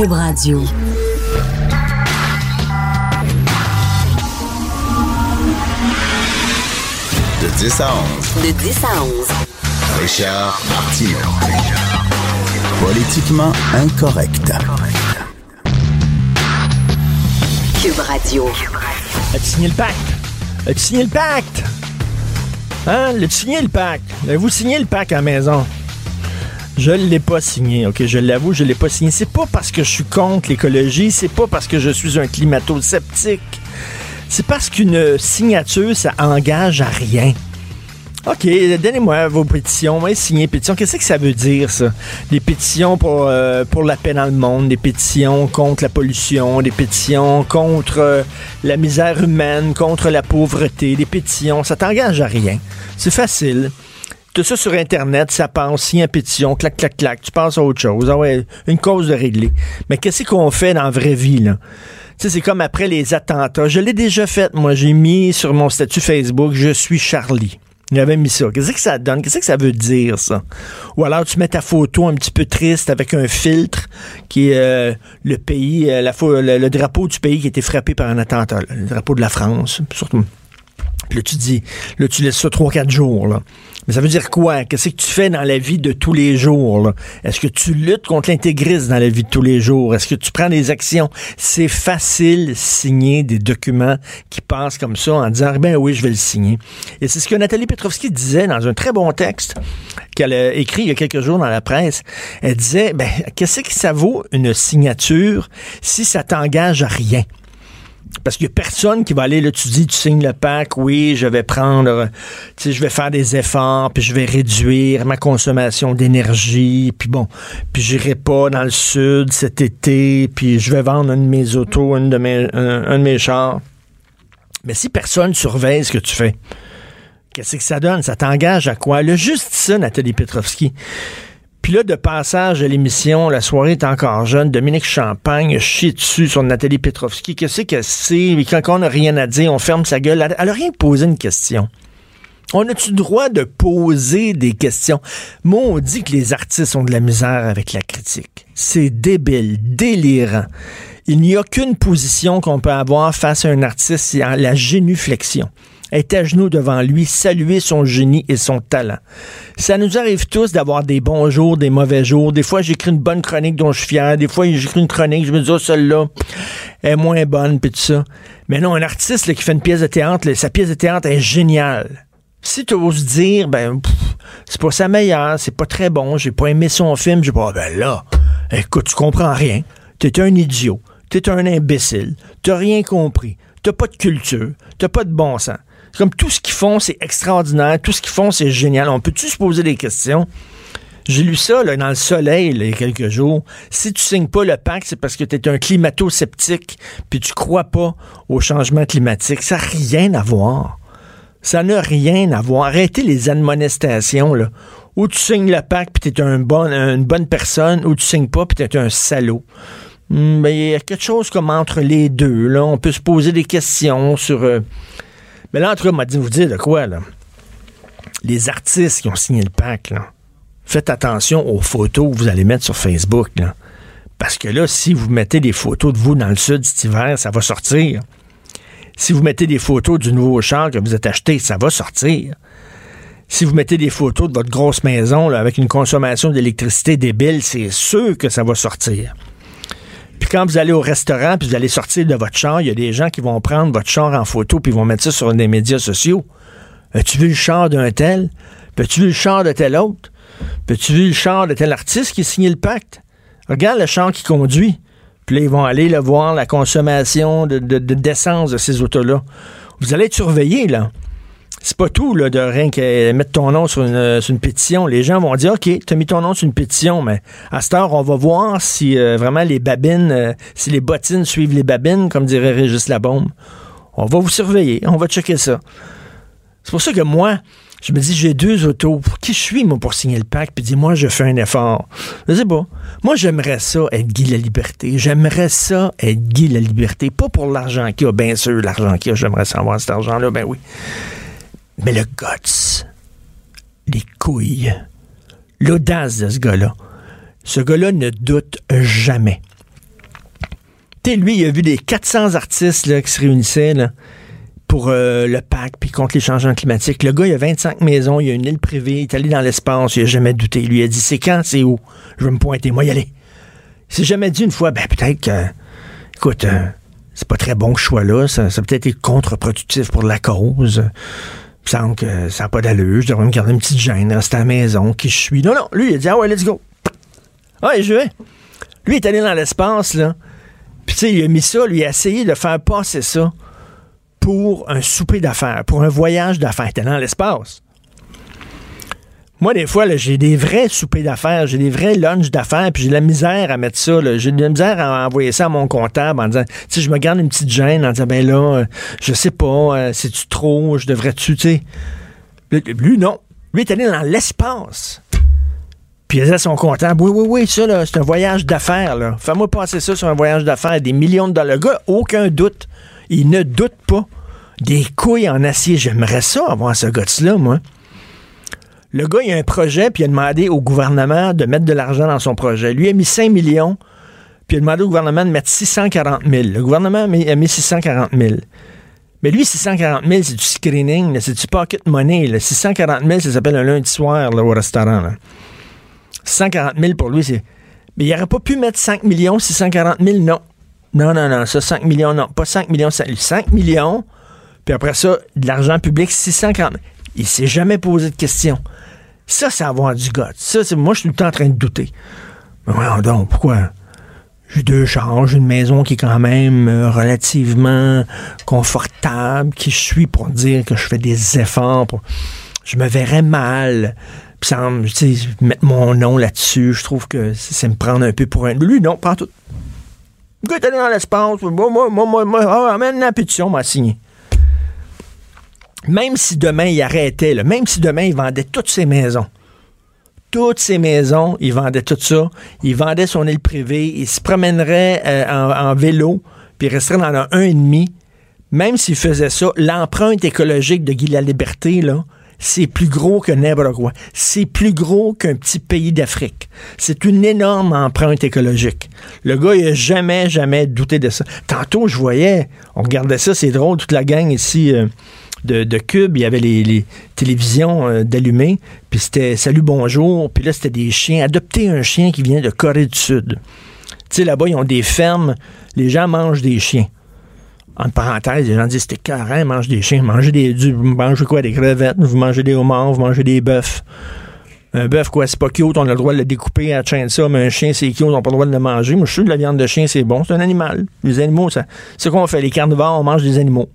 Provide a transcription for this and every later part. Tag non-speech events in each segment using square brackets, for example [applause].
Cube Radio. De 10 à 11. De 10 à 11. Richard Martineau. Politiquement incorrect. Cube Radio. As-tu signé le pacte? As-tu signé le pacte? Hein? L'as-tu signé le pacte? Avez-vous signé le pacte à la maison? Je l'ai pas signé, ok? Je l'avoue, je l'ai pas signé. C'est pas parce que je suis contre l'écologie, c'est pas parce que je suis un climato-sceptique. C'est parce qu'une signature, ça engage à rien. OK, donnez-moi vos pétitions. Moi, signer pétition. Qu'est-ce que ça veut dire, ça? Des pétitions pour, euh, pour la paix dans le monde, des pétitions contre la pollution, des pétitions contre euh, la misère humaine, contre la pauvreté, des pétitions. Ça t'engage à rien. C'est facile. Tout ça sur Internet, ça passe, signe pétition, clac, clac, clac, tu passes à autre chose. Ah ouais, une cause de régler. Mais qu'est-ce qu'on fait dans la vraie vie, là? Tu sais, c'est comme après les attentats. Je l'ai déjà fait, moi. J'ai mis sur mon statut Facebook, je suis Charlie. J'avais mis ça. Qu'est-ce que ça donne? Qu'est-ce que ça veut dire, ça? Ou alors tu mets ta photo un petit peu triste avec un filtre qui est euh, le pays, euh, la, le, drapeau du pays qui a été frappé par un attentat. Le drapeau de la France, surtout. Là, tu dis, là, tu laisses ça 3-4 jours, là. Mais ça veut dire quoi? Qu'est-ce que tu fais dans la vie de tous les jours? Est-ce que tu luttes contre l'intégrisme dans la vie de tous les jours? Est-ce que tu prends des actions? C'est facile signer des documents qui passent comme ça en disant, ben oui, je vais le signer. Et c'est ce que Nathalie Petrovski disait dans un très bon texte qu'elle a écrit il y a quelques jours dans la presse. Elle disait, ben, qu'est-ce que ça vaut une signature si ça t'engage à rien? Parce qu'il n'y a personne qui va aller, là, tu dis, tu signes le pack, oui, je vais prendre, tu sais, je vais faire des efforts, puis je vais réduire ma consommation d'énergie, puis bon, puis j'irai pas dans le sud cet été, puis je vais vendre une de mes autos, de mes, un, un de mes chars. Mais si personne surveille ce que tu fais, qu'est-ce que ça donne? Ça t'engage à quoi? Le juste ça, Nathalie Petrovski. Puis là, de passage à l'émission, la soirée est encore jeune. Dominique Champagne chie dessus sur Nathalie Petrovski. Qu'est-ce que c'est? Quand on n'a rien à dire, on ferme sa gueule. Elle n'a rien posé une question. On a-tu le droit de poser des questions? Moi, on dit que les artistes ont de la misère avec la critique. C'est débile, délirant. Il n'y a qu'une position qu'on peut avoir face à un artiste, c'est la génuflexion être à genoux devant lui, saluer son génie et son talent. Ça nous arrive tous d'avoir des bons jours, des mauvais jours. Des fois, j'écris une bonne chronique dont je suis fier. Des fois, j'écris une chronique, je me dis, oh, celle-là est moins bonne, puis tout ça. Mais non, un artiste qui fait une pièce de théâtre, sa pièce de théâtre est géniale. Si tu oses dire, ben, c'est pas sa meilleure, c'est pas très bon, j'ai pas aimé son film, j'ai pas, ben là, écoute, tu comprends rien. T'es un idiot. T'es un imbécile. T'as rien compris. T'as pas de culture. T'as pas de bon sens. Comme tout ce qu'ils font, c'est extraordinaire. Tout ce qu'ils font, c'est génial. On peut-tu se poser des questions? J'ai lu ça dans le soleil il y a quelques jours. Si tu signes pas le pacte, c'est parce que tu es un climato-sceptique puis tu crois pas au changement climatique. Ça n'a rien à voir. Ça n'a rien à voir. Arrêtez les admonestations. Là. Ou tu signes le pacte puis tu es une bonne personne, ou tu signes pas puis tu es un salaud. Hmm, ben, il y a quelque chose comme entre les deux. Là. On peut se poser des questions sur... Euh, mais là, en tout m'a dit vous dire de quoi, là? Les artistes qui ont signé le pacte, faites attention aux photos que vous allez mettre sur Facebook, là. Parce que là, si vous mettez des photos de vous dans le sud cet hiver, ça va sortir. Si vous mettez des photos du nouveau char que vous êtes acheté, ça va sortir. Si vous mettez des photos de votre grosse maison là, avec une consommation d'électricité débile, c'est sûr que ça va sortir. Puis quand vous allez au restaurant, puis vous allez sortir de votre char, il y a des gens qui vont prendre votre char en photo, puis vont mettre ça sur des médias sociaux. As-tu vu le char d'un tel? As-tu vu le char de tel autre? As-tu vu le char de tel artiste qui a le pacte? Regarde le char qui conduit. Puis là, ils vont aller le voir la consommation de, d'essence de ces autos-là. Vous allez être surveillé, là c'est pas tout là, de rien que mettre ton nom sur une, sur une pétition. Les gens vont dire, OK, tu as mis ton nom sur une pétition, mais à cette heure, on va voir si euh, vraiment les babines, euh, si les bottines suivent les babines, comme dirait Régis Labombe. On va vous surveiller, on va checker ça. C'est pour ça que moi, je me dis, j'ai deux autos. Pour qui je suis, moi, pour signer le pacte? Puis dis, moi, je fais un effort? Je sais pas. Moi, j'aimerais ça être Guy la liberté. J'aimerais ça être Guy la liberté. Pas pour l'argent qu'il y a, bien sûr, l'argent qu'il y a. J'aimerais savoir cet argent-là, ben oui. Mais le guts, les couilles, l'audace de ce gars-là, ce gars-là ne doute jamais. Tu lui, il a vu des 400 artistes là, qui se réunissaient pour euh, le pacte puis contre les changements climatiques. Le gars, il a 25 maisons, il a une île privée, il est allé dans l'espace, il a jamais douté. Il lui a dit, c'est quand, c'est où? Je vais me pointer, moi y aller. Il s'est jamais dit une fois, ben peut-être que, écoute, euh, c'est pas très bon choix-là, ça, ça peut-être été contre-productif pour la cause. Me semble que ça n'a pas d'allure, je devrais me garder une petite gêne, rester à la maison, qui je suis. Non, non, lui, il a dit, ah ouais, let's go. Ah, et je vais. Lui, il est allé dans l'espace, là. Puis, tu sais, il a mis ça, lui, il a essayé de faire passer ça pour un souper d'affaires, pour un voyage d'affaires. Il était dans l'espace. Moi, des fois, j'ai des vrais soupers d'affaires, j'ai des vrais lunchs d'affaires, puis j'ai de la misère à mettre ça. J'ai de la misère à envoyer ça à mon comptable en disant, tu sais, je me garde une petite gêne en disant, ben là, euh, je sais pas, euh, c'est-tu trop, je devrais-tu, tu sais. Lui, non. Lui, est allé dans l'espace. Puis il disait à son comptable, oui, oui, oui, ça, c'est un voyage d'affaires, là. Fais-moi passer ça sur un voyage d'affaires, des millions de dollars. Le gars, aucun doute. Il ne doute pas. Des couilles en acier. J'aimerais ça avoir ce gars-là, moi. Le gars, il a un projet, puis il a demandé au gouvernement de mettre de l'argent dans son projet. Lui a mis 5 millions, puis il a demandé au gouvernement de mettre 640 000. Le gouvernement a mis, a mis 640 000. Mais lui, 640 000, c'est du screening, c'est du pocket money. Là. 640 000, ça s'appelle un lundi soir là, au restaurant. Là. 640 000 pour lui, c'est... Mais il n'aurait pas pu mettre 5 millions, 640 000, non. Non, non, non, ça, 5 millions, non. Pas 5 millions, 5, 5 millions, puis après ça, de l'argent public, 640 000. Il s'est jamais posé de questions. Ça, c'est avoir du goût. Ça, c'est moi, je suis tout le temps en train de douter. Mais voyons donc, pourquoi? J'ai deux j'ai une maison qui est quand même euh, relativement confortable, qui je suis pour dire que je fais des efforts. Je me verrais mal. Puis ça, mettre mon nom là-dessus, je trouve que c'est me prendre un peu pour un. Lui, non, en tout. Le gars allé dans l'espace. Moi, moi, moi, moi, moi, ah, amène la pétition, m'a signé même si demain il arrêtait, même si demain il vendait toutes ses maisons, toutes ses maisons, il vendait tout ça, il vendait son île privée, il se promènerait euh, en, vélo, puis il resterait dans un 1,5, même s'il faisait ça, l'empreinte écologique de Guy la Liberté, là, c'est plus gros que n'importe quoi. C'est plus gros qu'un petit pays d'Afrique. C'est une énorme empreinte écologique. Le gars, il a jamais, jamais douté de ça. Tantôt, je voyais, on regardait ça, c'est drôle, toute la gang ici euh, de, de Cube, il y avait les, télévisions euh, puis c'était Salut, bonjour, puis là, c'était des chiens. Adopter un chien qui vient de Corée du Sud. Tu sais, là-bas, ils ont des fermes, les gens mangent des chiens. Entre parenthèses, les gens disent c'était carré, mangent des chiens, mangez des. Mangez quoi? Des crevettes, vous mangez des homards, vous mangez des bœufs. Un bœuf, quoi, c'est pas cute, on a le droit de le découper à ça, mais un chien, c'est cute, on n'a pas le droit de le manger. Moi, je suis que la viande de chien, c'est bon, c'est un animal. Les animaux, ça. C'est quoi on fait? Les carnivores, on mange des animaux.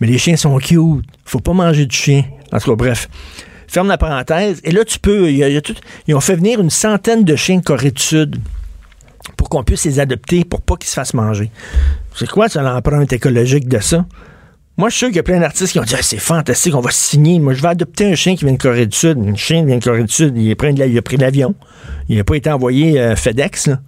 Mais les chiens sont cute. Faut pas manger de chien. En tout cas, bref. Ferme la parenthèse. Et là, tu peux. y ils ont fait venir une centaine de chiens de Corée du Sud pour qu'on puisse les adopter pour pas qu'ils se fassent manger. C'est quoi ça, l'empreinte écologique de ça? Moi, je suis sûr qu'il y a plein d'artistes qui ont dit Ah, c'est fantastique, on va signer. Moi, je vais adopter un chien qui vient de Corée du Sud. Un chien qui vient de Corée du Sud, il, est pris de il a pris l'avion. Il n'a pas été envoyé euh, FedEx, là.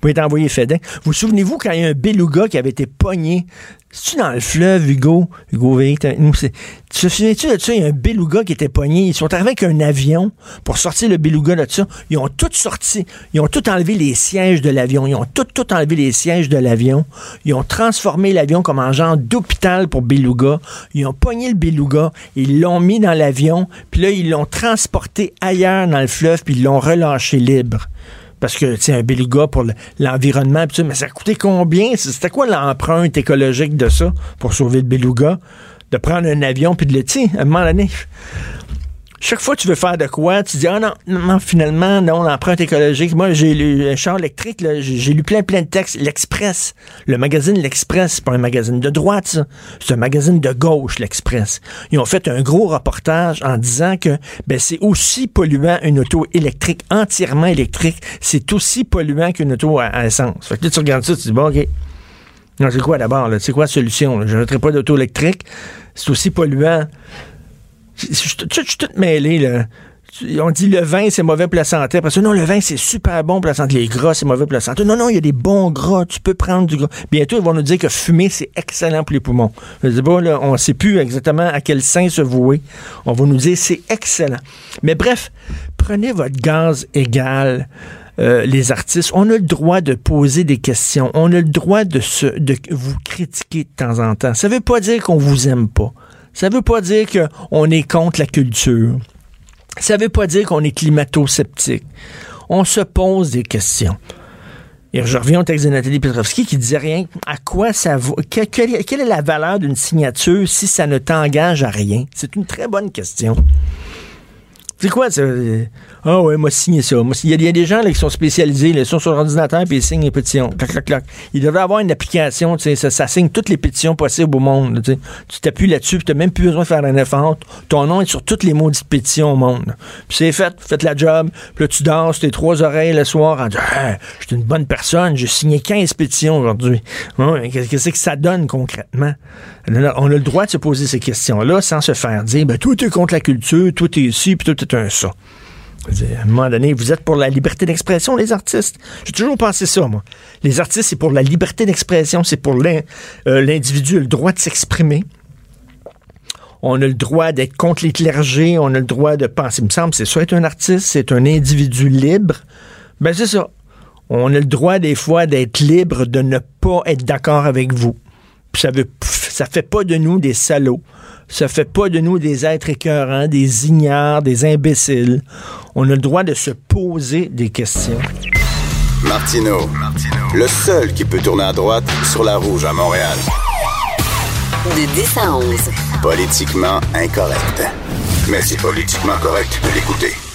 Pas été envoyé FedEx. Vous souvenez-vous quand il y a un beluga qui avait été pogné? C'est-tu dans le fleuve, Hugo? Hugo nous, Tu te souviens-tu de ça? Il y a un beluga qui était pogné. Ils sont arrivés avec un avion pour sortir le beluga de ça. Ils ont tout sorti. Ils ont tout enlevé les sièges de l'avion. Ils ont tout, tout enlevé les sièges de l'avion. Ils ont transformé l'avion comme un genre d'hôpital pour beluga. Ils ont pogné le beluga. Ils l'ont mis dans l'avion. Puis là, ils l'ont transporté ailleurs dans le fleuve. Puis ils l'ont relâché libre. Parce que, sais, un beluga pour le- l'environnement, mais ça a coûté combien? C'était quoi l'empreinte écologique de ça pour sauver le beluga? De prendre un avion puis de le, sais, à un moment donné, chaque fois que tu veux faire de quoi, tu dis, ah non, non, finalement, non, l'empreinte écologique. Moi, j'ai lu un char électrique, j'ai lu plein, plein de textes. L'Express, le magazine L'Express, c'est pas un magazine de droite. C'est un magazine de gauche, l'Express. Ils ont fait un gros reportage en disant que ben, c'est aussi polluant une auto électrique, entièrement électrique. C'est aussi polluant qu'une auto à, essence. Fait que là, tu regardes ça, tu dis, bon, OK. Non, c'est quoi d'abord? là? C'est quoi la solution? Je ne pas d'auto électrique. C'est aussi polluant. Je suis tout- mêlé, là. On dit le vin, c'est mauvais pour la santé. Après ça, non, le vin, c'est super bon pour la santé. Les gras, c'est mauvais pour la santé. Non, non, il y a des bons gras. Tu peux prendre du gras. Bientôt, ils vont nous dire que fumer, c'est excellent pour les poumons. Pas, là, on ne sait plus exactement à quel sein se vouer. On va nous dire c'est excellent. Mais bref, prenez votre gaz égal. euh, les artistes, on a le droit de poser des questions, on a le droit de, se, de vous critiquer de temps en temps. Ça veut pas dire qu'on vous aime pas. Ça veut pas dire qu'on est contre la culture. Ça veut pas dire qu'on est climato-sceptique. On se pose des questions. Et je reviens au texte de Nathalie Petrovski qui disait rien. À quoi ça vaut? quelle est la valeur d'une signature si ça ne t'engage à rien? C'est une très bonne question. C'est quoi ça? Ah ouais, moi signé ça. Il y, a des gens là, qui sont spécialisés, ils sont sur l'ordinateur et ils signent les pétitions. Clac, clac, clac. Il devrait avoir une application, ça, ça, signe toutes les pétitions possibles au monde. Tu t'appuies là-dessus, tu n'as même plus besoin de faire un effort. Ton nom est sur toutes les maudites pétitions au monde. Puis c'est fait, faites la job. Puis là, tu danses tes trois oreilles le soir en disant ah, Je suis une bonne personne, j'ai signé 15 pétitions aujourd'hui. Qu'est-ce que ça donne concrètement? On a le droit de se poser ces questions-là sans se faire dire ben, tout est contre la culture, tout est ici, puis tout est un ça. À un moment donné, vous êtes pour la liberté d'expression, les artistes. J'ai toujours pensé ça, moi. Les artistes, c'est pour la liberté d'expression, c'est pour euh, l'individu, le droit de s'exprimer. On a le droit d'être contre les clergés, on a le droit de penser. Il me semble, c'est soit être un artiste, c'est un individu libre. Ben, c'est ça. On a le droit, des fois, d'être libre de ne pas être d'accord avec vous. ça veut, ça fait pas de nous des salauds. Ça fait pas de nous des êtres écœurants, des ignares, des imbéciles. On a le droit de se poser des questions. Martino, le seul qui peut tourner à droite sur la rouge à Montréal. De 10 à 11. Politiquement incorrect. Mais c'est politiquement correct de l'écouter.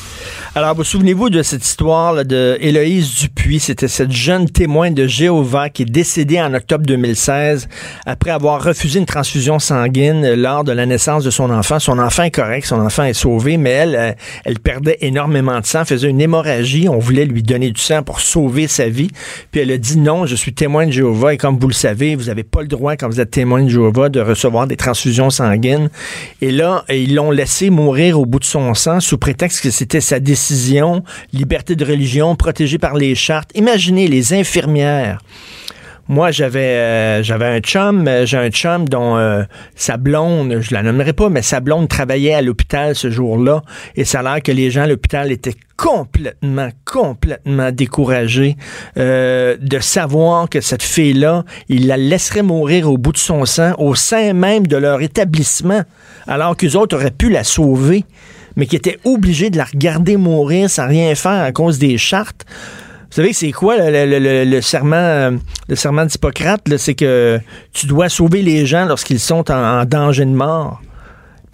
Alors, vous souvenez-vous de cette histoire de Héloïse Dupuis? C'était cette jeune témoin de Jéhovah qui est décédée en octobre 2016 après avoir refusé une transfusion sanguine lors de la naissance de son enfant. Son enfant est correct, son enfant est sauvé, mais elle, euh, elle perdait énormément de sang, faisait une hémorragie. On voulait lui donner du sang pour sauver sa vie. Puis elle a dit non, je suis témoin de Jéhovah et comme vous le savez, vous n'avez pas le droit, quand vous êtes témoin de Jéhovah, de recevoir des transfusions sanguines. Et là, ils l'ont laissé mourir au bout de son sang sous prétexte que c'était sa décision liberté de religion, protégée par les chartes. Imaginez les infirmières. Moi, j'avais euh, j'avais un chum, euh, j'ai un chum dont euh, sa blonde, je la nommerai pas, mais sa blonde travaillait à l'hôpital ce jour-là, et ça a l'air que les gens à l'hôpital étaient complètement, complètement découragés de savoir que cette fille-là, il la laisserait mourir au bout de son sang, au sein même de leur établissement, alors qu'eux autres auraient pu la sauver mais qui était obligé de la regarder mourir sans rien faire à cause des chartes. Vous savez, c'est quoi le, serment, le serment d'Hippocrate? C'est que tu dois sauver les gens lorsqu'ils sont en danger de mort.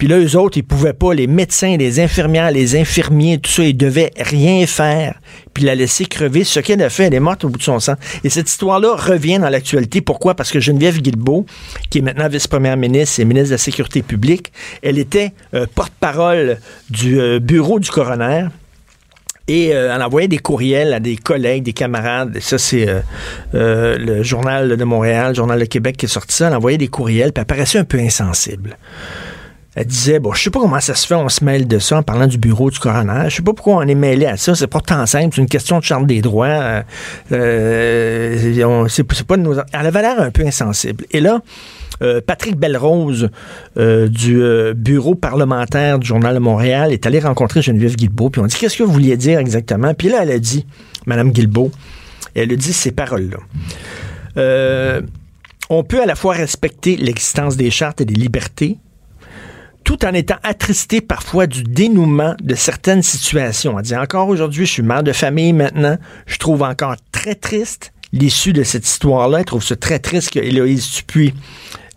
Puis là, eux autres, ils pouvaient pas, les médecins, les infirmières, les infirmiers, tout ça, ils devaient rien faire. Puis la laisser crever. Ce qu'elle a fait, elle est morte au bout de son sang. Et cette histoire-là revient dans l'actualité. Pourquoi? Parce que Geneviève Guilbeault, qui est maintenant vice-première ministre et ministre de la Sécurité publique, elle était euh, porte-parole du euh, bureau du coroner. Et euh, elle envoyait des courriels à des collègues, des camarades. Ça, c'est le Journal de Montréal, le Journal de Québec qui est sorti ça. Elle envoyait des courriels, puis elle paraissait un peu insensible. Elle disait, bon, je sais pas comment ça se fait, on se mêle de ça en parlant du bureau du coroner. Je sais pas pourquoi on est mêlé à ça. C'est pas tant simple. C'est une question de charte des droits. Euh, euh c'est pas de nos... Elle avait l'air un peu insensible. Et là, euh, Patrick Belrose euh, du bureau parlementaire du Journal de Montréal est allé rencontrer Geneviève Guilbeault. Puis on dit, qu'est-ce que vous vouliez dire exactement? Puis là, elle a dit, Madame Guilbeault, elle a dit ces paroles-là. on peut à la fois respecter l'existence des chartes et des libertés, tout en étant attristé parfois du dénouement de certaines situations. On dit encore aujourd'hui, je suis mère de famille maintenant, je trouve encore très triste l'issue de cette histoire-là. Je trouve ça très triste que Héloïse Dupuis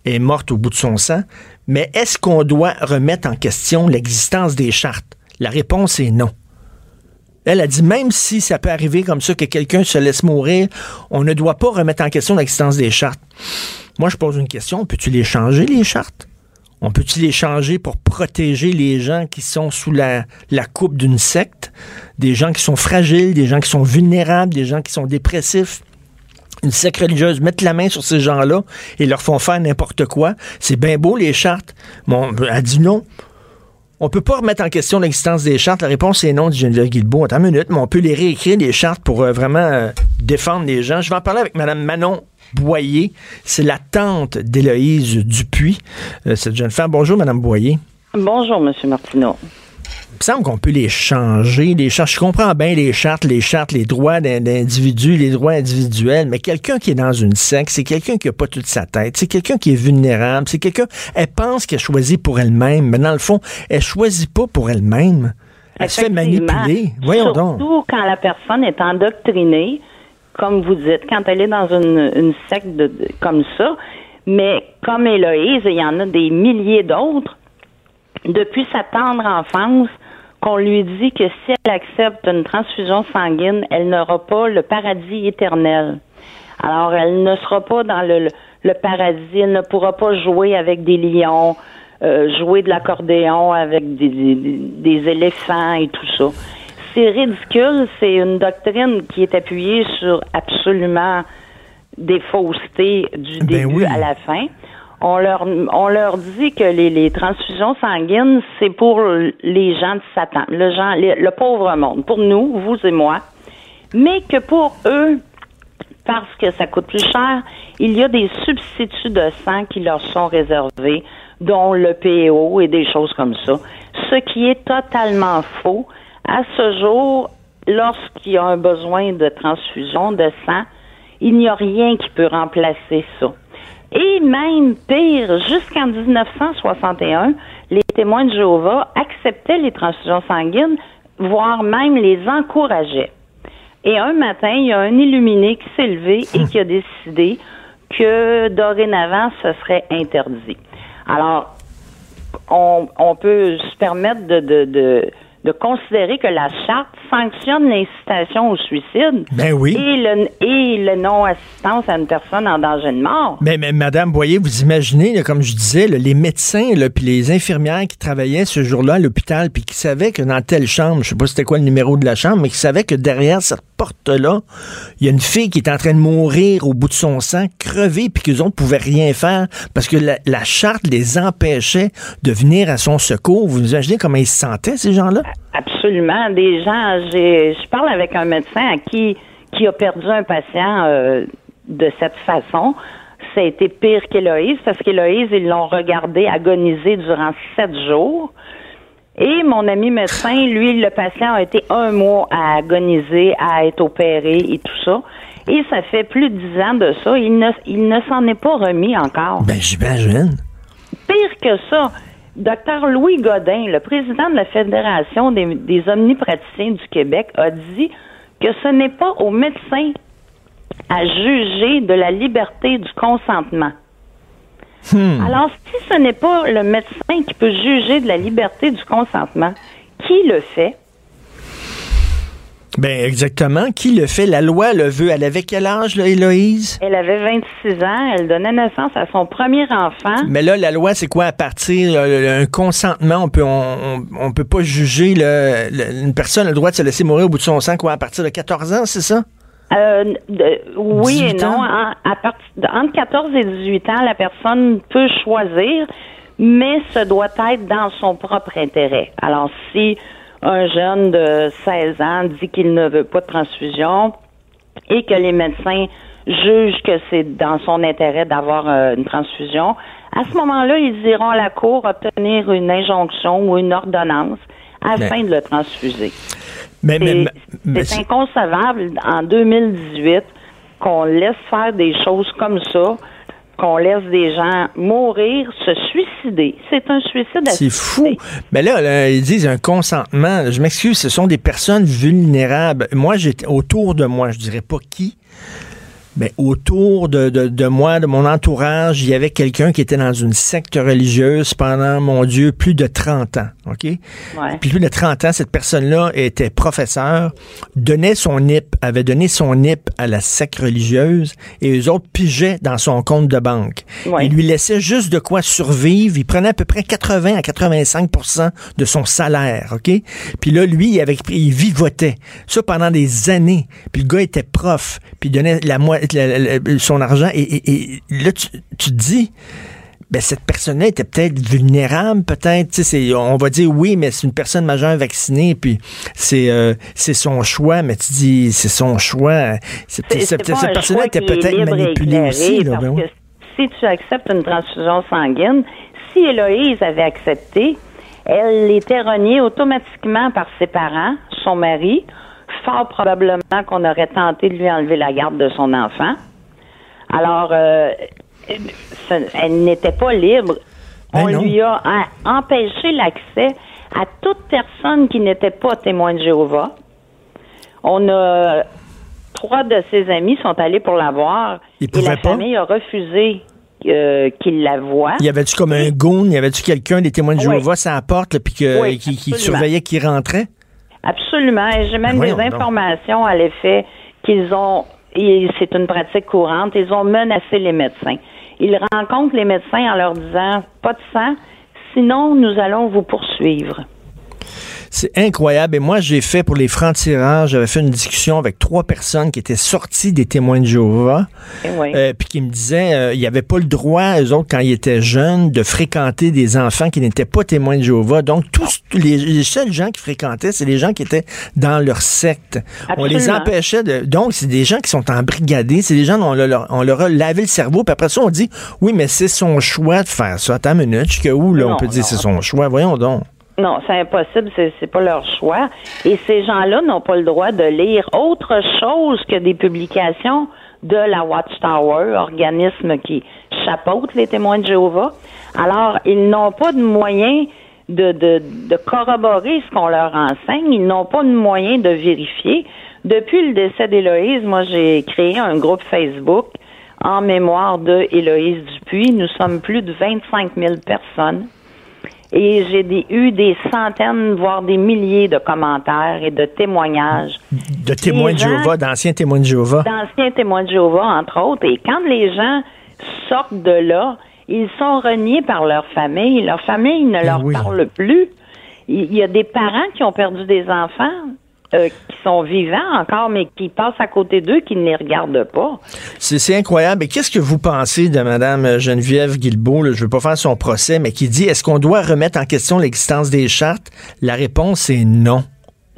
est morte au bout de son sang. Mais est-ce qu'on doit remettre en question l'existence des chartes? La réponse est non. Elle a dit, même si ça peut arriver comme ça que quelqu'un se laisse mourir, on ne doit pas remettre en question l'existence des chartes. Moi, je pose une question. Peux-tu les changer, les chartes? On peut-il les changer pour protéger les gens qui sont sous la, coupe d'une secte, des gens qui sont fragiles, des gens qui sont vulnérables, des gens qui sont dépressifs? Une secte religieuse mettre la main sur ces gens-là et leur font faire n'importe quoi. C'est bien beau, les chartes. Bon, elle dit non. On peut pas remettre en question l'existence des chartes. La réponse est non, dit Geneviève Guilbeault. Attends une minute, mais on peut les réécrire, les chartes, pour euh, vraiment euh, défendre les gens. Je vais en parler avec Mme Manon Boyer. C'est la tante d'Héloïse Dupuis, euh, cette jeune femme. Bonjour, Madame Boyer. Bonjour, Monsieur Martineau. me semble qu'on peut les changer. Les chartes, je comprends bien les chartes, les chartes, les droits d'individus, les droits individuels, mais quelqu'un qui est dans une secte, c'est quelqu'un qui a pas toute sa tête. C'est quelqu'un qui est vulnérable. C'est quelqu'un, elle pense qu'elle choisit pour elle-même, mais dans le fond, elle choisit pas pour elle-même. Elle se fait manipuler. Voyons Surtout quand la personne est endoctrinée, comme vous dites, quand elle est dans une, secte comme ça. Mais comme Héloïse, il y en a des milliers d'autres, depuis sa tendre enfance, qu'on lui dit que si elle accepte une transfusion sanguine, elle n'aura pas le paradis éternel. Alors, elle ne sera pas dans le, paradis, elle ne pourra pas jouer avec des lions, euh, jouer de l'accordéon avec des, éléphants et tout ça. C'est ridicule, c'est une doctrine qui est appuyée sur absolument des faussetés du ben début à la fin. On leur on leur dit que les, les transfusions sanguines c'est pour les gens de Satan, le gens le pauvre monde, pour nous, vous et moi, mais que pour eux parce que ça coûte plus cher, il y a des substituts de sang qui leur sont réservés, dont le PO et des choses comme ça, ce qui est totalement faux. À ce jour, lorsqu'il y a un besoin de transfusion de sang, il n'y a rien qui peut remplacer ça. Et même pire, jusqu'en 1961, les témoins de Jéhovah acceptaient les transfusions sanguines, voire même les encourageaient. Et un matin, il y a un illuminé qui s'est levé et qui a décidé que dorénavant, ce serait interdit. Alors, on, on peut se permettre de, de, de de considérer que la charte sanctionne l'incitation au suicide ben oui. et le, et le non-assistance à une personne en danger de mort. Mais, mais Madame Boyer, vous imaginez, comme je disais, les médecins puis les infirmières qui travaillaient ce jour-là à l'hôpital puis qui savaient que dans telle chambre, je sais pas c'était quoi le numéro de la chambre, mais qui savaient que derrière cette il y a une fille qui est en train de mourir au bout de son sang, crevée, puis qu'ils autres pouvaient rien faire parce que la, charte les empêchait de venir à son secours. Vous imaginez comment ils se sentaient, ces gens-là? Absolument. Des gens, je parle avec un médecin qui a perdu un patient euh, de cette façon. Ça a été pire qu'Héloïse parce qu'Héloïse, ils l'ont regardé agoniser durant sept jours. Et mon ami médecin, lui, le patient a été un mois à agoniser, à être opéré et tout ça. Et ça fait plus de dix ans de ça. Il ne, il ne s'en est pas remis encore. Ben, j'imagine. Pire que ça. Docteur Louis Godin, le président de la Fédération des, omnipraticiens du Québec, a dit que ce n'est pas aux médecins à juger de la liberté du consentement. Hmm. Alors, si ce n'est pas le médecin qui peut juger de la liberté du consentement, qui le fait? Ben exactement. Qui le fait? La loi le veut. Elle avait quel âge, là, Héloïse? Elle avait 26 ans. Elle donnait naissance à son premier enfant. Mais là, la loi, c'est quoi? À partir d'un consentement, on peut on, peut pas juger une personne a le droit de se laisser mourir au bout de son sang, quoi, à partir de 14 ans, c'est ça? Euh, oui et non. à partir, entre 14 et 18 ans, la personne peut choisir, mais ce doit être dans son propre intérêt. Alors, si un jeune de 16 ans dit qu'il ne veut pas de transfusion et que les médecins jugent que c'est dans son intérêt d'avoir euh, une transfusion, à ce moment-là, ils iront à la cour obtenir une injonction ou une ordonnance afin de le transfuser. C'est inconcevable en 2018 qu'on laisse faire des choses comme ça qu'on laisse des gens mourir, se suicider. C'est un suicide C'est fou. Mais là, ils disent un consentement. Je m'excuse, ce sont des personnes vulnérables. Moi, j'étais autour de moi, je dirais pas qui, mais autour de, de, moi, de mon entourage, il y avait quelqu'un qui était dans une secte religieuse pendant, mon Dieu, plus de 30 ans. OK? Ouais. Puis plus de 30 ans, cette personne-là était professeur, donnait son NIP, avait donné son NIP à la secte religieuse et les autres pigeaient dans son compte de banque. Il lui laissait juste de quoi survivre. Il prenait à peu près 80 à 85% de son salaire. OK? Puis là, lui, il, avait, il vivotait. Ça pendant des années. Puis le gars était prof. Puis il donnait la moitié son argent. Et, là, tu, te dis, ben, cette personne-là était peut-être vulnérable, peut-être. On va dire oui, mais c'est une personne majeure vaccinée, puis c'est euh, c'est son choix, mais tu dis c'est son choix. Cette, personne-là était peut-être manipulée aussi. si tu acceptes une transfusion sanguine, si Héloïse avait accepté, Elle était reniée automatiquement par ses parents, son mari. Fort probablement qu'on aurait tenté de lui enlever la garde de son enfant. Alors, euh, elle n'était pas libre. Ben On non. lui a empêché l'accès à toute personne qui n'était pas témoin de Jéhovah. On a trois de ses amis sont allés pour la voir et la pas? famille a refusé euh, qu'il la voie. Y avait-tu comme un goon? Y avait-tu quelqu'un des témoins de Oui. Jéhovah à la porte, puis Oui, qui, surveillait qui rentrait? Absolument. Et J'ai même des donc. informations à l'effet qu'ils ont, et c'est une pratique courante, ils ont menacé les médecins. Ils rencontrent les médecins en leur disant pas de sang, sinon nous allons vous poursuivre. C'est incroyable. Et moi, j'ai fait pour les francs-tireurs, j'avais fait une discussion avec trois personnes qui étaient sorties des témoins de Jéhovah, Eh oui. euh, puis qui me disaient euh, ils n'avaient pas le droit, eux autres, quand ils étaient jeunes, de fréquenter des enfants qui n'étaient pas témoins de Jéhovah. Donc, tous les, les seuls gens qui fréquentaient, c'est les gens qui étaient dans leur secte. On les empêchait de... Donc, c'est des gens qui sont embrigadés, c'est des gens dont on leur, on leur a lavé le cerveau, puis après ça, on dit oui, mais c'est son choix de faire ça. Attends une minute, jusqu'à où, là, on Non, peut dire c'est son choix? Voyons donc. Non, c'est impossible, c'est, pas leur choix. Et ces gens-là n'ont pas le droit de lire autre chose que des publications de la Watchtower, organisme qui chapeaute les témoins de Jéhovah. Alors, ils n'ont pas de moyen de, de, de corroborer ce qu'on leur enseigne. Ils n'ont pas de moyen de vérifier. Depuis le décès d'Héloïse, moi, j'ai créé un groupe Facebook en mémoire de Héloïse Dupuis. Nous sommes plus de 25 000 personnes. Et j'ai des- eu des centaines, voire des milliers de commentaires et de témoignages De témoins de Jéhovah, d'anciens témoins de Jéhovah. d'anciens témoins de Jéhovah, entre autres. Et quand les gens sortent de là, ils sont reniés par leur famille. Leur famille ne leur oui. parle plus. Il y a des parents qui ont perdu des enfants euh, qui sont vivants encore, mais qui passent à côté d'eux, qui ne les regardent pas. C'est incroyable. Et qu'est-ce que vous pensez de Mme Geneviève Guilbeault? là? je ne veux pas faire son procès, mais qui dit est-ce qu'on doit remettre en question l'existence des chartes? La réponse est non.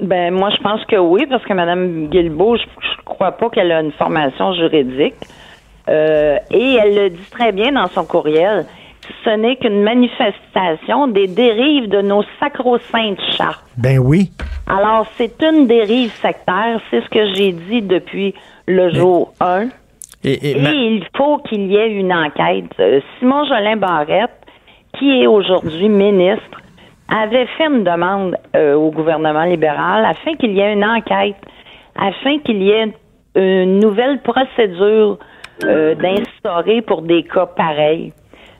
Ben moi je pense que oui parce que Mme Guilbeault, je, je crois pas qu'elle a une formation juridique Euh, et elle le dit très bien dans son courriel. Ce n'est qu'une manifestation des dérives de nos sacro-saintes chartes. Ben oui. Alors c'est une dérive sectaire, c'est ce que j'ai dit depuis le jour 1. Et, et Et ma- il faut qu'il y ait une enquête. Euh, Simon Jolin Barrette, qui est aujourd'hui ministre, avait fait une demande euh, au gouvernement libéral afin qu'il y ait une enquête, afin qu'il y ait une nouvelle procédure euh, d'instaurer pour des cas pareils.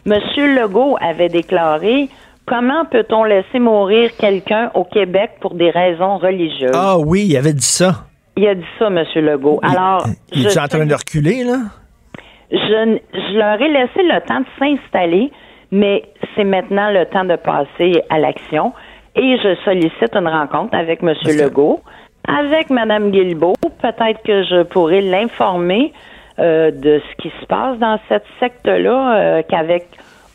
Monsieur Legault avait déclaré Comment peut-on laisser mourir quelqu'un au Québec pour des raisons religieuses? Ah oui, il avait dit ça. Il a dit ça, Monsieur Legault. Alors, il est en train de reculer, là? je, leur ai laissé le temps de s'installer, mais c'est maintenant le temps de passer à l'action. Et je sollicite une rencontre avec M. Legault, avec Mme Guilbeault. Peut-être que je pourrais l'informer de ce qui se passe dans cette secte-là, euh, qu'avec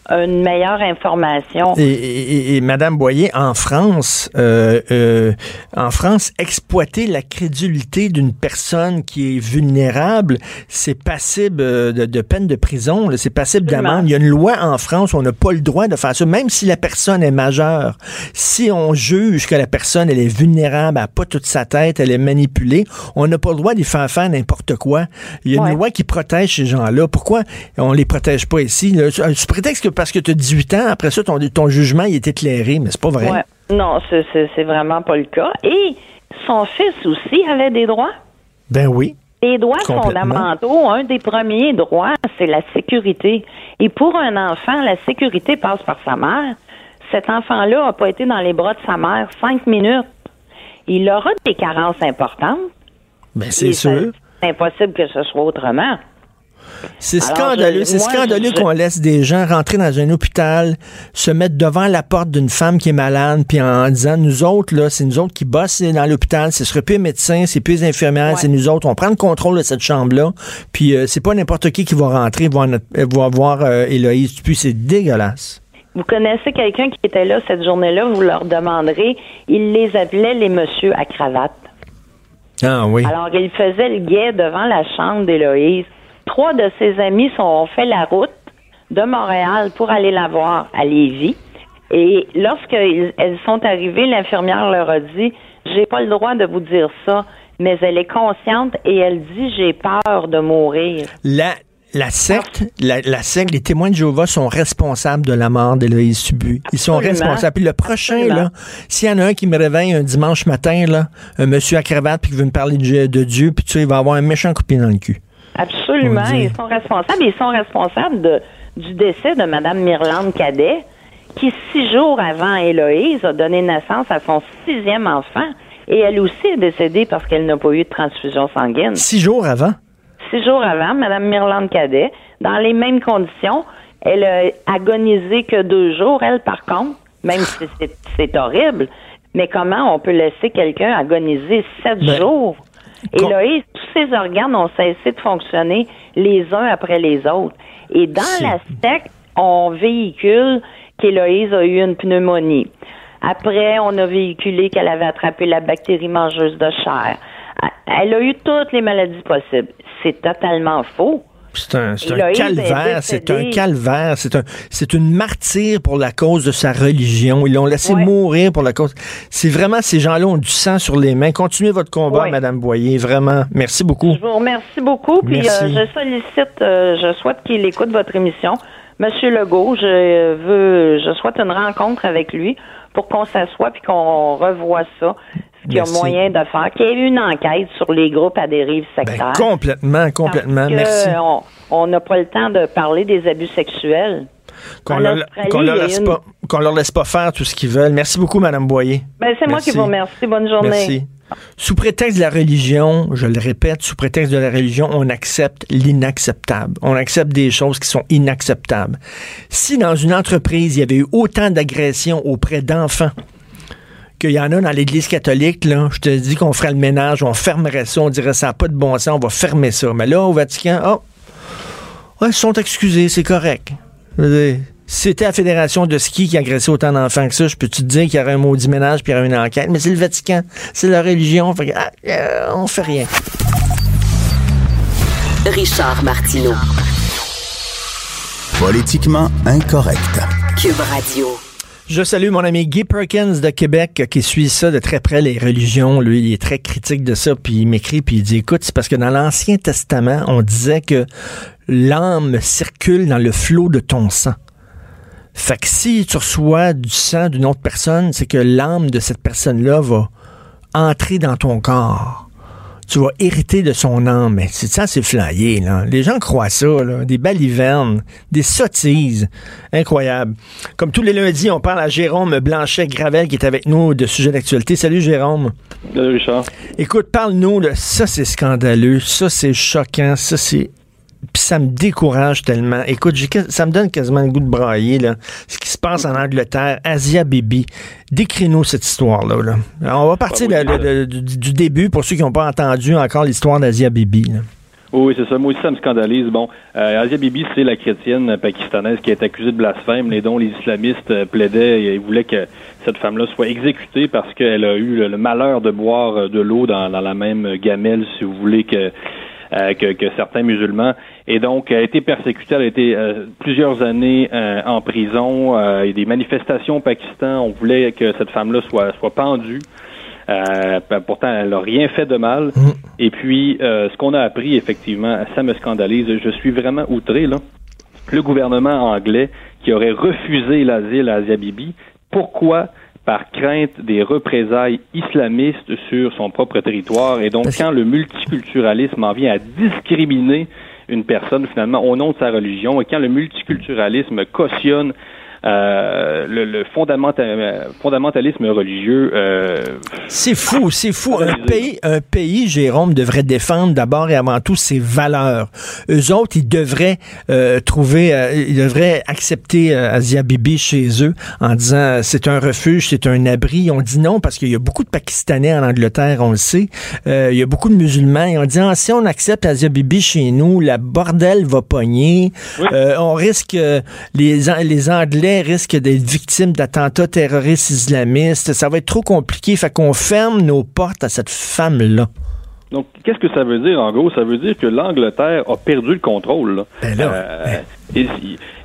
une meilleure information. Et, et- Madame Boyer, en France, euh, euh, en France, exploiter la crédulité d'une personne qui est vulnérable, c'est passible euh, de, de peine de prison, c'est passible d'amende. Il y a une loi en France où on n'a pas le droit de faire ça, même si la personne est majeure. Si on juge que la personne elle est vulnérable, elle n'a pas toute sa tête, elle est manipulée, on n'a pas le droit d'y faire faire n'importe quoi. Il y a Ouais. une loi qui protège ces gens-là. Pourquoi on les protège pas ici? Là? Sous sous prétexte que parce que tu as 18 ans, après ça, ton, ton jugement il est éclairé, mais c'est pas vrai. Ouais. Non, c'est- vraiment pas le cas. Et son fils aussi avait des droits. Ben oui. Les droits fondamentaux, un des premiers droits, c'est la sécurité. Et pour un enfant, la sécurité passe par sa mère. Cet enfant-là n'a pas été dans les bras de sa mère cinq minutes. Il aura des carences importantes. Ben c'est sûr. C'est impossible que ce soit autrement. C'est scandaleux. C'est scandaleux qu'on laisse des gens rentrer dans un hôpital, se mettre devant la porte d'une femme qui est malade, puis en disant nous autres là, c'est nous autres qui bossent dans l'hôpital. Ce serait plus les médecins, c'est plus les infirmières, Ouais. c'est nous autres. On prend le contrôle de cette chambre-là. Puis euh, c'est pas n'importe qui qui va rentrer voir notre, euh, voir, voir euh, Héloïse. Puis c'est dégueulasse. Vous connaissez quelqu'un qui était là cette journée-là, vous leur demanderez. Il les appelait les messieurs à cravate. Ah oui. Alors, il faisait le guet devant la chambre d'Héloïse. Trois de ses amis sont, ont fait la route de Montréal pour aller la voir à Lévis. Et lorsqu'elles sont arrivées, l'infirmière leur a dit, j'ai pas le droit de vous dire ça, mais elle est consciente et elle dit, j'ai peur de mourir. La, la secte, la, la, secte, les témoins de Jéhovah sont responsables de la mort d'Éloïse Subu. Ils sont responsables. Puis le prochain, là, s'il y en a un qui me réveille un dimanche matin, là, un monsieur à cravate, puis qui veut me parler de, de Dieu, puis tu sais, il va avoir un méchant coupé dans le cul. Absolument. Ils sont responsables. Ils sont responsables de, du décès de Mme Myrlande Cadet, qui, six jours avant Héloïse, a donné naissance à son sixième enfant. Et elle aussi est décédée parce qu'elle n'a pas eu de transfusion sanguine. Six jours avant? six jours avant, Mme Myrlande Cadet, dans les mêmes conditions. Elle a agonisé que deux jours, elle, par contre, même si c'est horrible. Mais comment on peut laisser quelqu'un agoniser sept ben, jours? Et Loïs, tous ses organes ont cessé de fonctionner les uns après les autres. Et dans la secte, on véhicule qu'Héloïse a eu une pneumonie. Après, on a véhiculé qu'elle avait attrapé la bactérie mangeuse de chair. Elle a eu toutes les maladies possibles. C'est totalement faux. C'est un, calvaire, c'est un calvaire, c'est un, c'est une martyre pour la cause de sa religion. Ils l'ont laissé mourir pour la cause. C'est vraiment ces gens-là ont du sang sur les mains. Continuez votre combat, Madame Boyer, vraiment. Merci beaucoup. Je vous remercie beaucoup. Puis euh, je sollicite, euh, je souhaite qu'il écoute votre émission. Monsieur Legault, je veux, je souhaite une rencontre avec lui pour qu'on s'assoie puis qu'on revoie ça qu'il y a moyen de faire, qu'il y ait une enquête sur les groupes à dérive ben, sectaire. complètement, complètement. Merci. On n'a pas le temps de parler des abus sexuels. Qu'on leur, leur, laisse pas, leur laisse pas faire tout ce qu'ils veulent. Merci beaucoup, Mme Boyer. Ben, c'est moi qui vous remercie. Bonne journée. Merci. Sous prétexte de la religion, je le répète, sous prétexte de la religion, on accepte l'inacceptable. On accepte des choses qui sont inacceptables. Si dans une entreprise, il y avait eu autant d'agressions auprès d'enfants, qu'il y en a dans l'Église catholique, là, je te dis qu'on ferait le ménage, on fermerait ça, on dirait ça n'a pas de bon sens, on va fermer ça. Mais là, au Vatican, oh, ouais, ils sont excusés, c'est correct. C'était la fédération de ski qui agressait autant d'enfants que ça, je peux te dire qu'il y aurait un maudit ménage puis il y aurait une enquête? Mais c'est le Vatican, c'est la religion, fait, ah, euh, on fait rien. Richard Martineau. Politiquement incorrect. Cube Radio. Je salue mon ami Guy Perkins de Québec qui suit ça de très près, les religions. Lui, il est très critique de ça, puis il m'écrit, puis il dit, écoute, c'est parce que dans l'Ancien Testament, on disait que l'âme circule dans le flot de ton sang. Fait que si tu reçois du sang d'une autre personne, c'est que l'âme de cette personne-là va entrer dans ton corps tu vas hériter de son âme. Mais c'est ça, c'est flyé, là. Les gens croient ça, là. Des balivernes, des sottises. Incroyable. Comme tous les lundis, on parle à Jérôme Blanchet-Gravel qui est avec nous de sujet d'actualité. Salut, Jérôme. Salut, Richard. Écoute, parle-nous de ça, c'est scandaleux. Ça, c'est choquant. Ça, c'est puis ça me décourage tellement. Écoute, ça me donne quasiment le goût de brailler, là. Ce qui se passe en Angleterre, Asia Bibi. Décris-nous cette histoire-là. Là. on va partir du, début pour ceux qui n'ont pas entendu encore l'histoire d'Asia Bibi. Oui, c'est ça. Moi aussi, ça me scandalise. Bon, euh, Asia Bibi, c'est la chrétienne pakistanaise qui est accusée de blasphème et dont les islamistes euh, plaidaient et voulaient que cette femme-là soit exécutée parce qu'elle a eu le, malheur de boire euh, de l'eau dans, dans, la même gamelle, si vous voulez, que euh, que, que, certains musulmans. Et donc, elle a été persécutée, elle a été euh, plusieurs années euh, en prison. il y a des manifestations au Pakistan. On voulait que cette femme-là soit, soit pendue. pourtant, elle n'a rien fait de mal. Mm. Et puis, ce qu'on a appris, effectivement, ça me scandalise. Je suis vraiment outré, là. Le gouvernement anglais qui aurait refusé l'asile à Asia Bibi. Pourquoi? par crainte des représailles islamistes sur son propre territoire. Et donc, quand le multiculturalisme en vient à discriminer une personne finalement au nom de sa religion, et quand le multiculturalisme cautionne euh, le, le fondamentalisme religieux. Euh, c'est fou, c'est fou. Un pays, un pays, Jérôme, devrait défendre d'abord et avant tout ses valeurs. Eux autres, ils devraient euh, trouver, ils devraient accepter Asia Bibi chez eux en disant c'est un refuge, c'est un abri. On dit non parce qu'il y a beaucoup de Pakistanais en Angleterre, on le sait. il y a beaucoup de musulmans. Et on dit ah, si on accepte Asia Bibi chez nous, la bordel va pogner. on risque les les Anglais risque d'être victime d'attentats terroristes islamistes. Ça va être trop compliqué. Fait qu'on ferme nos portes à cette femme-là. Donc, qu'est-ce que ça veut dire, en gros? Ça veut dire que l'Angleterre a perdu le contrôle. Là. Ben Euh, et,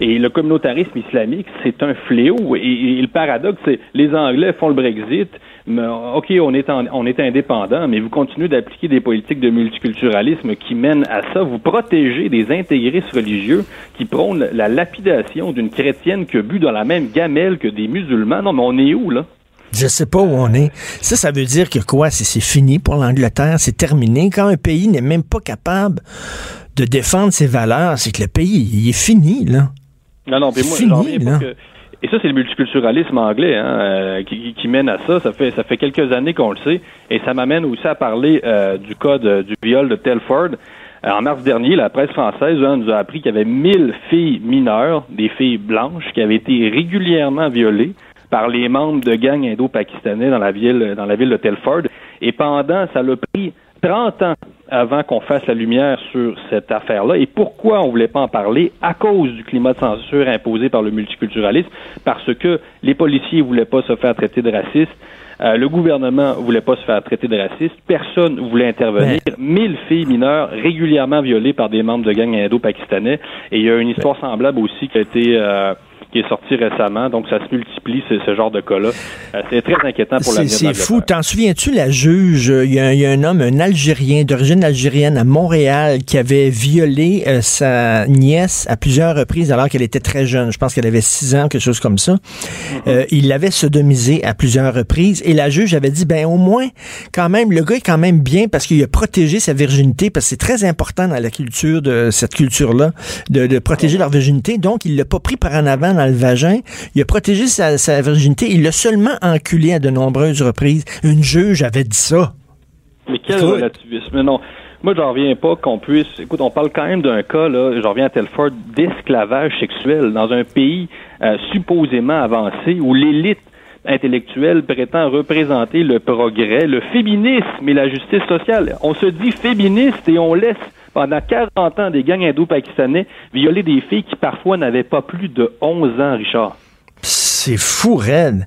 et le communautarisme islamique, c'est un fléau. Et, et le paradoxe, c'est les Anglais font le Brexit, OK, on est, en- on est indépendant, mais vous continuez d'appliquer des politiques de multiculturalisme qui mènent à ça. Vous protégez des intégristes religieux qui prônent la lapidation d'une chrétienne qui a bu dans la même gamelle que des musulmans. Non, mais on est où, là? Je sais pas où on est. Ça, ça veut dire que quoi? C'est fini pour l'Angleterre, c'est terminé. Quand un pays n'est même pas capable de défendre ses valeurs, c'est que le pays, il est fini, là. Non, non, puis moi, Fini, reviens pas là. que- Et ça, c'est le multiculturalisme anglais hein, euh, qui, qui- mène à ça. Ça fait, ça fait quelques années qu'on le sait. Et ça m'amène aussi à parler euh, du cas de- du viol de Telford. Euh, en mars dernier, la presse française hein, nous a appris qu'il y avait 1000 filles mineures, des filles blanches, qui avaient été régulièrement violées par les membres de gangs indo-pakistanais dans la ville dans la ville de Telford. Et pendant, ça l'a pris 30 ans avant qu'on fasse la lumière sur cette affaire-là. Et pourquoi on voulait pas en parler? À cause du climat de censure imposé par le multiculturalisme, parce que les policiers voulaient pas se faire traiter de racistes, euh, le gouvernement voulait pas se faire traiter de raciste, personne voulait intervenir. Mille filles mineures régulièrement violées par des membres de gangs indo-pakistanais. Et il y a une histoire semblable aussi qui a été euh, qui est sortie récemment. Donc ça se multiplie ce, ce genre de cas-là. Euh, c'est très inquiétant pour l'avenir c'est fou. T'en souviens-tu, la juge, euh, il y, a, il y a un homme, un Algérien, d'origine algérienne à Montréal, qui avait violé euh, sa nièce à plusieurs reprises alors qu'elle était très jeune. Je pense qu'elle avait six ans, quelque chose comme ça. Mm-hmm. Euh, il l'avait sodomisée à plusieurs reprises. Et la juge avait dit, ben au moins, quand même, le gars est quand même bien parce qu'il a protégé sa virginité, parce que c'est très important dans la culture de cette culture-là, de, de protéger leur virginité. Donc, il l'a pas pris par en avant dans le vagin. Il a protégé sa, sa virginité. Il l'a seulement enculé à de nombreuses reprises. Une juge avait dit ça. Mais quel Écoute. relativisme. Non. Moi, j'en reviens pas qu'on puisse. Écoute, on parle quand même d'un cas, là, j'en reviens à Telford, d'esclavage sexuel dans un pays euh, supposément avancé où l'élite intellectuelle prétend représenter le progrès, le féminisme et la justice sociale. On se dit féministe et on laisse pendant 40 ans des gangs indo-pakistanais violer des filles qui parfois n'avaient pas plus de 11 ans, Richard. C'est fou, raide.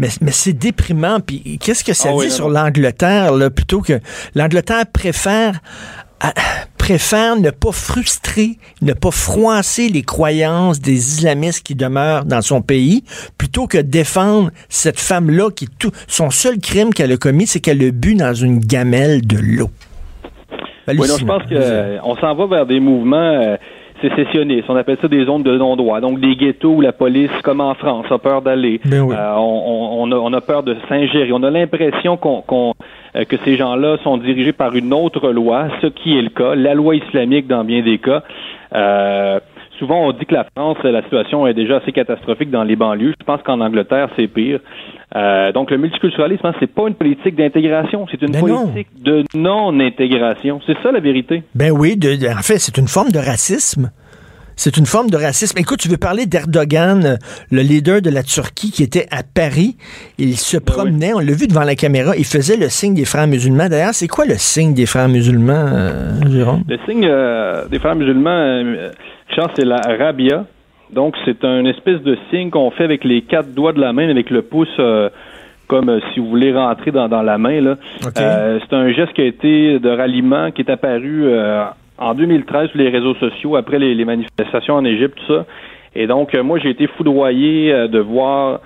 Mais, mais c'est déprimant. Puis qu'est-ce que ça Ah dit oui, sur l'Angleterre, là, plutôt que l'Angleterre préfère à- préfère ne pas frustrer, ne pas froisser les croyances des islamistes qui demeurent dans son pays, plutôt que défendre cette femme-là qui tout son seul crime qu'elle a commis, c'est qu'elle a bu dans une gamelle de l'eau. Oui, non, je pense que euh, on s'en va vers des mouvements euh, sécessionnistes. On appelle ça des zones de non-droit. Donc des ghettos où la police, comme en France, a peur d'aller. Ben oui. Euh, on, on- on a, on a peur de s'ingérer. On a l'impression qu'on, qu'on, euh, que ces gens-là sont dirigés par une autre loi, ce qui est le cas, la loi islamique dans bien des cas. Euh, souvent, on dit que la France, la situation est déjà assez catastrophique dans les banlieues. Je pense qu'en Angleterre, c'est pire. Euh, donc, le multiculturalisme, hein, c'est pas une politique d'intégration, c'est une non. politique de non-intégration. C'est ça la vérité. Ben oui, de- de- en fait, c'est une forme de racisme. C'est une forme de racisme. Écoute, tu veux parler d'Erdogan, le leader de la Turquie qui était à Paris. Il se promenait, on l'a vu devant la caméra, il faisait le signe des frères musulmans. D'ailleurs, c'est quoi le signe des frères musulmans, euh, Jérôme? Le signe euh, des frères musulmans, Richard, c'est la rabia. Donc, c'est un espèce de signe qu'on fait avec les quatre doigts de la main, avec le pouce, euh, comme euh, si vous voulez rentrer dans, dans la main. Là. Euh, c'est un geste qui a été de ralliement, qui est apparu en 2013 sur les réseaux sociaux, après les, les manifestations en Égypte, tout ça. Et donc, moi, j'ai été foudroyé de voir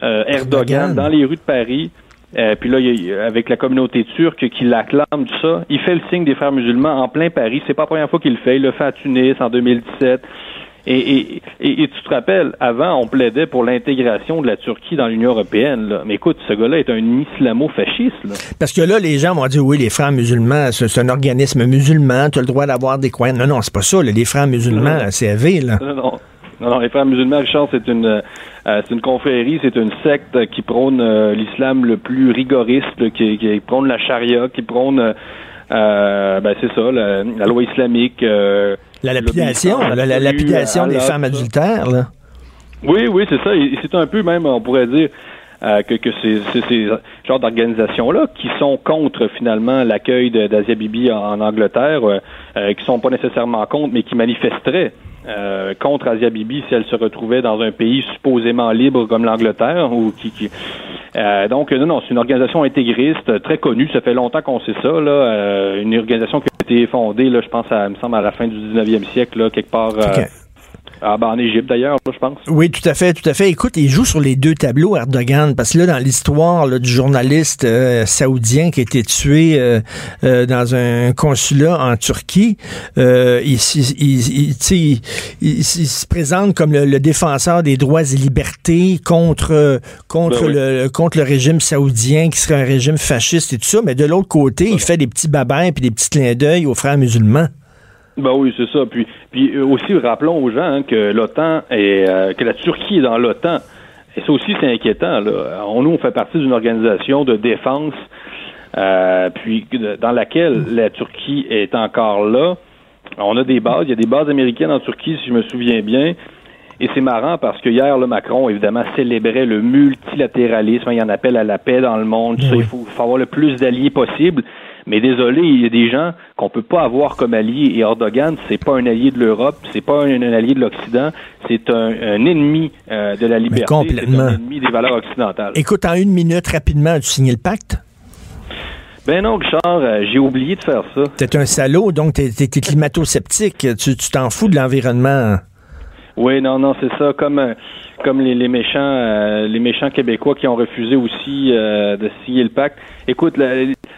Erdogan, Erdogan. dans les rues de Paris. Euh, puis là, il avec la communauté turque qui l'acclame, tout ça, il fait le signe des frères musulmans en plein Paris. C'est pas la première fois qu'il le fait. Il le fait à Tunis en 2017. Et, et, et, et tu te rappelles, avant, on plaidait pour l'intégration de la Turquie dans l'Union européenne. Là. Mais écoute, ce gars-là est un islamo-fasciste. là. Parce que là, les gens vont dire, oui, les frères musulmans, c'est c'est un organisme musulman, tu as le droit d'avoir des croyances. Non, non, c'est pas ça. là. Les frères musulmans, c'est AV, là. Non, non. Non, non, les frères musulmans, Richard, c'est une, euh, c'est une confrérie, c'est une secte qui prône euh, l'islam le plus rigoriste, qui, qui prône la charia, qui prône, euh, ben c'est ça, la, la loi islamique. La lapidation, la, lapidation des femmes adultères, là. Oui, oui, c'est ça. C'est un peu même, on pourrait dire, euh, que, que ces, ces, ces genres d'organisations-là qui sont contre finalement l'accueil d'Asia Bibi en, en Angleterre, euh, euh, qui sont pas nécessairement contre, mais qui manifesteraient euh, contre Asia Bibi si elle se retrouvait dans un pays supposément libre comme l'Angleterre ou qui, qui Euh, donc, non, non, c'est une organisation intégriste, très connue. Ça fait longtemps qu'on sait ça. Là, euh, une organisation qui a été fondée, là, je pense, à, me semble, à la fin du 19e siècle, là, quelque part. Euh, ah, ben en Égypte d'ailleurs, je pense. Oui, tout à fait, tout à fait. Écoute, il joue sur les deux tableaux, Erdogan, parce que là, dans l'histoire du journaliste euh, saoudien qui a été tué euh, euh, dans un consulat en Turquie, il, il, il, il, se présente comme le, défenseur des droits et libertés contre contre ben le contre le régime saoudien qui serait un régime fasciste et tout ça, mais de l'autre côté, il fait des petits babins puis des petits clins d'œil aux frères musulmans. Ben oui, c'est ça. Puis, puis euh, aussi, rappelons aux gens hein, que l'OTAN et euh, que la Turquie est dans l'OTAN. Et ça aussi, c'est inquiétant. Là. On, nous, on fait partie d'une organisation de défense, euh, puis dans laquelle la Turquie est encore là. On a des bases. Il y a des bases américaines en Turquie, si je me souviens bien. Et c'est marrant parce que hier, le Macron, évidemment, célébrait le multilatéralisme. Il en appelle à la paix dans le monde. Ça, il faut, faut avoir le plus d'alliés possible. Mais désolé, il y a des gens qu'on peut pas avoir comme alliés. Et Erdogan, c'est pas un allié de l'Europe, c'est pas un, allié de l'Occident, c'est un, ennemi euh, de la liberté, c'est un ennemi des valeurs occidentales. Écoute, en une minute, rapidement, as-tu signé le pacte? Ben non, Richard, euh, j'ai oublié de faire ça. T'es un salaud, donc t'es es, climato-sceptique. Tu t'en fous de l'environnement. Oui, non, non, c'est ça. Comme euh, comme les, les méchants euh, les méchants québécois qui ont refusé aussi euh, de signer le pacte. Écoute,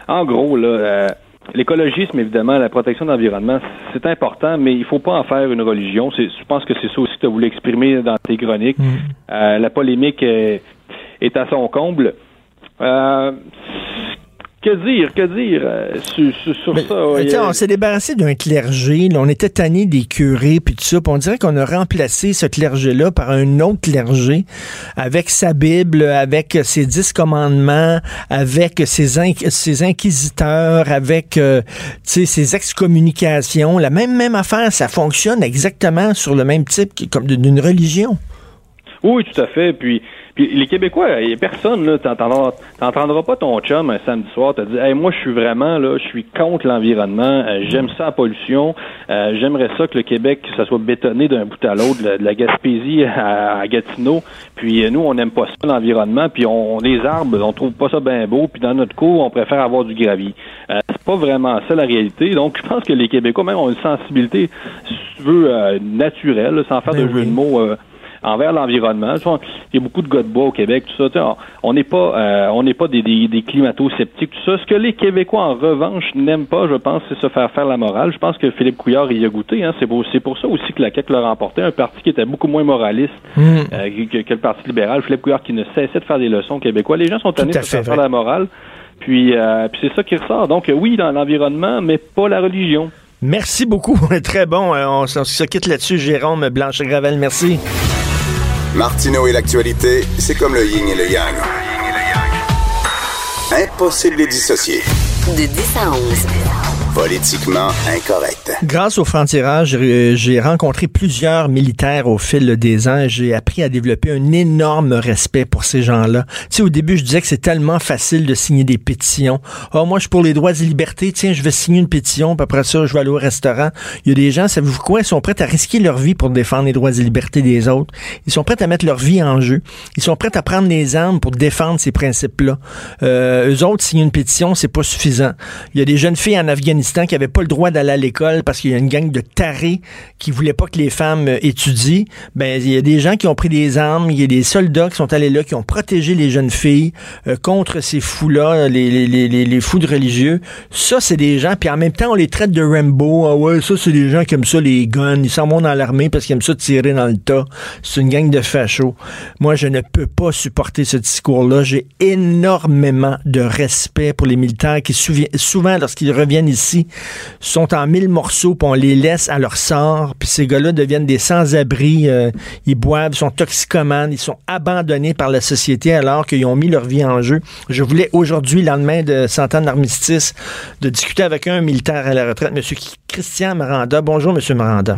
en gros, là, l'écologisme, évidemment, la protection de l'environnement, c'est important, mais il faut pas en faire une religion. Je pense que c'est ça aussi que tu as voulu exprimer dans tes chroniques. Mm. la polémique est, est, à son comble. Euh, que dire, que dire euh, sur, ça? on s'est débarrassé d'un clergé, on était tanné des curés, puis tout ça, on dirait qu'on a remplacé ce clergé-là par un autre clergé, avec sa Bible, avec ses dix commandements, avec ses, ses inquisiteurs, avec euh, ses excommunications. La même, même affaire, ça fonctionne exactement sur le même type comme d'une religion. Oui, tout à fait. Puis puis les Québécois, il a personne, là, t'entendras pas ton chum un samedi soir te dire Hey, moi je suis vraiment là, je suis contre l'environnement, euh, j'aime ça la pollution, euh, j'aimerais ça que le Québec, ça soit bétonné d'un bout à l'autre, de, la Gaspésie à, Gatineau. Puis euh, nous, on n'aime pas ça l'environnement, puis on, les arbres, on trouve pas ça bien beau, puis dans notre cour, on préfère avoir du gravier. c'est pas vraiment ça la réalité. Donc je pense que les Québécois même ont une sensibilité, si tu veux, naturelle, sans faire ben de jeu de mots envers l'environnement. Il y a beaucoup de gars de bois au Québec, tout ça. On n'est pas, euh, on n'est pas des, des, climato-sceptiques, tout ça. Ce que les Québécois, en revanche, n'aiment pas, je pense, c'est se faire faire la morale. Je pense que Philippe Couillard y a goûté. Hein. C'est pour, pour ça aussi que la CAQ l'a remporté. Un parti qui était beaucoup moins moraliste hmm. euh, que, le Parti libéral. Philippe Couillard qui ne cessait de faire des leçons Québécois. Les gens sont tannés de se faire faire la morale. Puis, euh, puis c'est ça qui ressort. Donc, oui, dans l'environnement, mais pas la religion. Merci beaucoup. [laughs] Très bon. On, on se quitte là-dessus, Jérôme Blanche-Gravel. Merci. Martineau et l'actualité, c'est comme le yin et le yang. Impossible de les dissocier. De 10 à 11. Politiquement incorrect. Grâce au franc-tirage, j'ai rencontré plusieurs militaires au fil des ans. J'ai appris à développer un énorme respect pour ces gens-là. Tu sais, au début, je disais que c'est tellement facile de signer des pétitions. Oh, moi, je suis pour les droits et libertés. Tiens, je vais signer une pétition, puis après ça, je vais aller au restaurant. Il y a des gens, savez-vous quoi? Ils sont prêts à risquer leur vie pour défendre les droits et libertés des autres. Ils sont prêts à mettre leur vie en jeu. Ils sont prêts à prendre les armes pour défendre ces principes-là. Euh, eux autres, signer une pétition, c'est pas suffisant. Il y a des jeunes filles en Afghanistan qui n'avaient pas le droit d'aller à l'école parce qu'il y a une gang de tarés qui voulaient pas que les femmes euh, étudient, ben il y a des gens qui ont pris des armes, il y a des soldats qui sont allés là, qui ont protégé les jeunes filles euh, contre ces fous-là, les, les, les, les, fous de religieux. Ça, c'est des gens, puis en même temps, on les traite de Rambo. Ah ouais, ça, c'est des gens qui aiment ça, les guns. Ils s'en vont dans l'armée parce qu'ils aiment ça tirer dans le tas. C'est une gang de fachos. Moi, je ne peux pas supporter ce discours-là. J'ai énormément de respect pour les militaires qui, souvent, lorsqu'ils reviennent ici, sont en mille morceaux, puis on les laisse à leur sort, puis ces gars-là deviennent des sans-abri, euh, ils boivent, sont toxicomanes, ils sont abandonnés par la société alors qu'ils ont mis leur vie en jeu. Je voulais aujourd'hui, lendemain de Cent ans d'armistice, de discuter avec un militaire à la retraite, M. Christian Maranda. Bonjour, M. Maranda.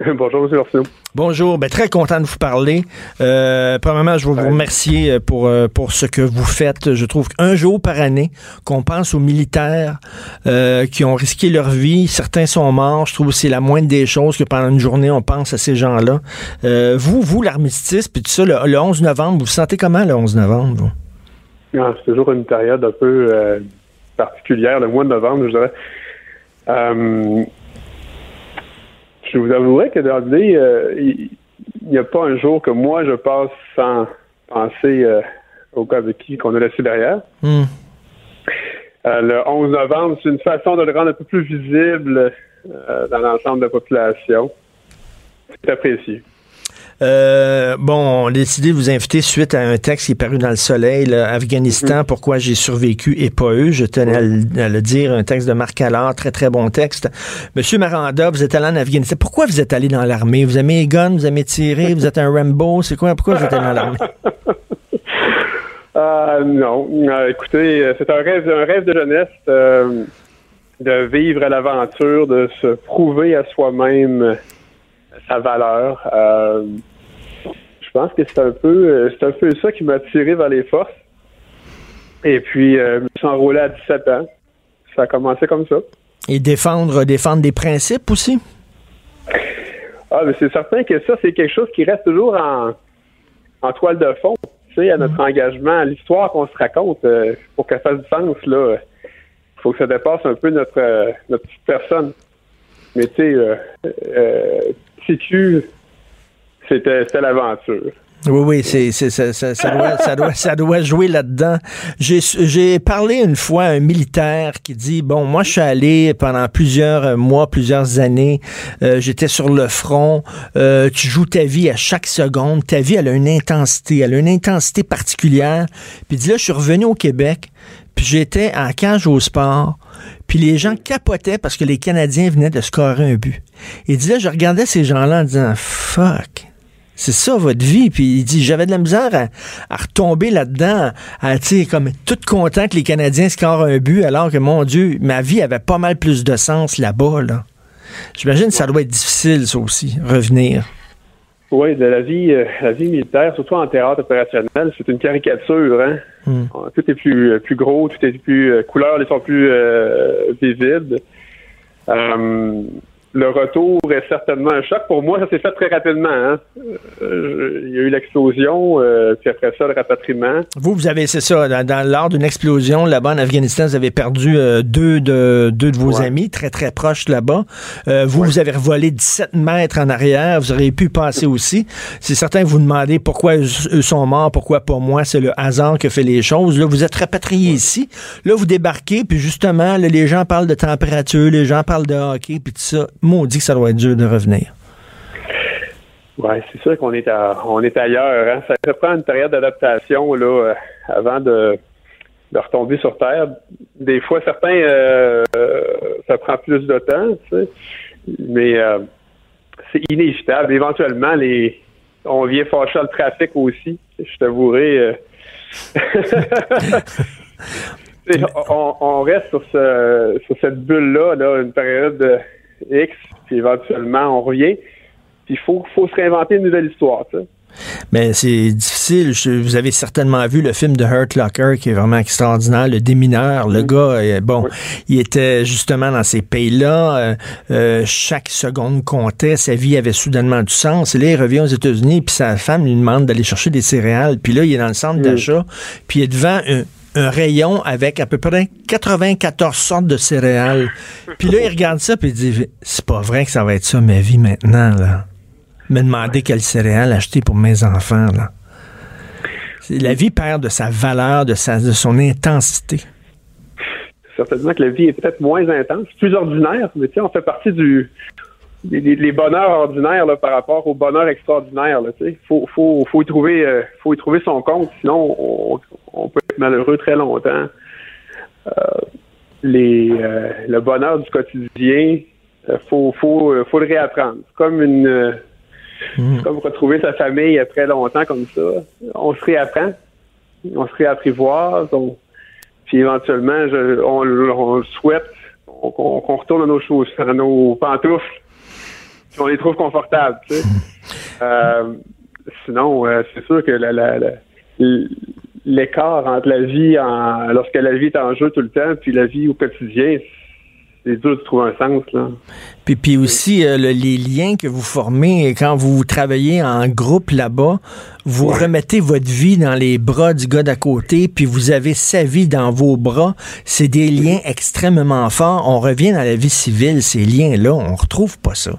[laughs] Bonjour, M. Arsenault. Bonjour, ben, très content de vous parler. Euh, premièrement, je veux vous remercier euh, pour, euh, pour ce que vous faites. Je trouve qu'un jour par année, qu'on pense aux militaires euh, qui ont risqué leur vie, certains sont morts, je trouve que c'est la moindre des choses que pendant une journée, on pense à ces gens-là. vous, vous, l'armistice, puis tout ça, le, 11 novembre, vous vous sentez comment le 11 novembre? Ah, c'est toujours une période un peu particulière, le mois de novembre, je dirais. Euh, je vous avouerai que dans l'idée, euh, il n'y a pas un jour que moi je passe sans penser au cas de qui qu'on a laissé derrière. Hmm. le 11 novembre, c'est une façon de le rendre un peu plus visible dans l'ensemble de la population. C'est apprécié. Euh, bon, on a décidé de vous inviter suite à un texte qui est paru dans le Soleil, Afghanistan, mhm. pourquoi j'ai survécu et pas eux. Je tenais à, le, dire, un texte de Marc Allard, très très bon texte. Monsieur Maranda, vous êtes allé en Afghanistan. Pourquoi vous êtes allé dans l'armée? Vous aimez les guns, vous aimez tirer, vous êtes un Rambo, c'est quoi? Pourquoi vous êtes allé dans l'armée? [laughs] Euh, non. Euh, écoutez, c'est un rêve, un rêve de jeunesse de vivre à l'aventure, de se prouver à soi-même sa valeur. Je pense que c'est un peu euh, c'est un peu ça qui m'a tiré vers les forces. Et puis, euh, je me suis enrôlé à 17 ans. Ça a commencé comme ça. Et défendre, défendre des principes aussi? Ah, mais c'est certain que ça, c'est quelque chose qui reste toujours en, en toile de fond. Tu sais, à notre mm. engagement, à l'histoire qu'on se raconte, euh, pour qu'elle fasse du sens, là, il faut que ça dépasse un peu notre, notre petite personne. Mais tu sais, euh, TQ, c'était l'aventure. Oui, oui, c'est, ça, ça, ça, doit, jouer là-dedans. J'ai parlé une fois à un militaire qui dit, bon, moi, je suis allé pendant plusieurs mois, plusieurs années, euh, j'étais sur le front, euh, tu joues ta vie à chaque seconde, ta vie, elle a une intensité, elle a une intensité particulière. Puis dit, là, je suis revenu au Québec, puis j'étais en cage au sport, puis les gens capotaient parce que les Canadiens venaient de scorer un but. Il dit, là, je regardais ces gens-là en disant, fuck, c'est ça votre vie. Puis il dit j'avais de la misère à, retomber là-dedans, à tu comme tout content que les Canadiens scorent un but, alors que mon Dieu, ma vie avait pas mal plus de sens là-bas. Là. J'imagine que ça doit être difficile, ça aussi, revenir. Oui, de la vie, euh, la vie militaire, surtout en théâtre opérationnel, c'est une caricature. Hein? Hmm. Tout est plus, euh, plus gros, tout est plus euh, couleurs, les sont plus visibles le retour est certainement un choc. Pour moi, ça s'est fait très rapidement. Hein. Euh, il y a eu l'explosion, euh, puis après ça, le rapatriement. Vous, vous avez, c'est ça, dans, lors d'une explosion là-bas en Afghanistan, vous avez perdu euh, deux, de, deux de vos amis très, très proches là-bas. vous, vous avez revolé 17 mètres en arrière. Vous auriez pu passer aussi. C'est certain que vous demandez pourquoi eux sont morts, pourquoi pas moi. C'est le hasard qui fait les choses. Là, vous êtes rapatrié ici. Là, vous débarquez, puis justement, les gens parlent de température, les gens parlent de hockey, puis tout ça dit que ça doit être dur de revenir. Oui, c'est sûr qu'on est on est ailleurs. Hein. Ça prend une période d'adaptation là euh, avant de, retomber sur Terre. Des fois, certains euh, ça prend plus de temps, mais euh, c'est inévitable. Éventuellement, les on vient fâcher le trafic aussi. Je t'avouerai. [laughs] [laughs] on, reste sur, sur cette bulle-là, là, une période de X, puis éventuellement on revient. Puis il faut, faut se réinventer une nouvelle histoire. Mais c'est difficile. vous avez certainement vu le film de Hurt Locker qui est vraiment extraordinaire, Le Démineur. Le mm. gars, euh, bon, il était justement dans ces pays-là. Euh, euh, chaque seconde comptait. Sa vie avait soudainement du sens. Et là, il revient aux États-Unis, puis sa femme lui demande d'aller chercher des céréales. Puis là, il est dans le centre mm. d'achat, puis il est devant un, un rayon avec à peu près 94 sortes de céréales. [laughs] Puis là, il regarde ça, puis il dit, c'est pas vrai que ça va être ça ma vie maintenant, là. Me demander quelle céréales acheter pour mes enfants, là. La vie perd de sa valeur, de, sa, de son intensité. Certainement que la vie est peut-être moins intense, plus ordinaire, mais tu sais, on fait partie du, les, bonheurs ordinaires là, par rapport au bonheur extraordinaire. Il faut, faut, faut, y trouver, euh, faut y trouver son compte, sinon on, peut être malheureux très longtemps. Euh, les, euh, le bonheur du quotidien, faut, faut, faut le réapprendre. C'est comme une mmh. comme retrouver sa famille après longtemps comme ça. On se réapprend, on se réapprivoise, on, puis éventuellement, je, on, souhaite qu'on retourne à nos choses, à nos pantoufles on les trouve confortables. Tu sais. [laughs] Euh, sinon, euh, c'est sûr que l'écart entre la vie en, lorsque la vie est en jeu tout le temps, puis la vie au quotidien, c'est dur de trouver un sens. Là. Puis, puis aussi, euh, le- les liens que vous formez quand vous travaillez en groupe là-bas, vous remettez votre vie dans les bras du gars d'à côté, puis vous avez sa vie dans vos bras. C'est des liens extrêmement forts. On revient dans la vie civile, ces liens-là, on retrouve pas ça.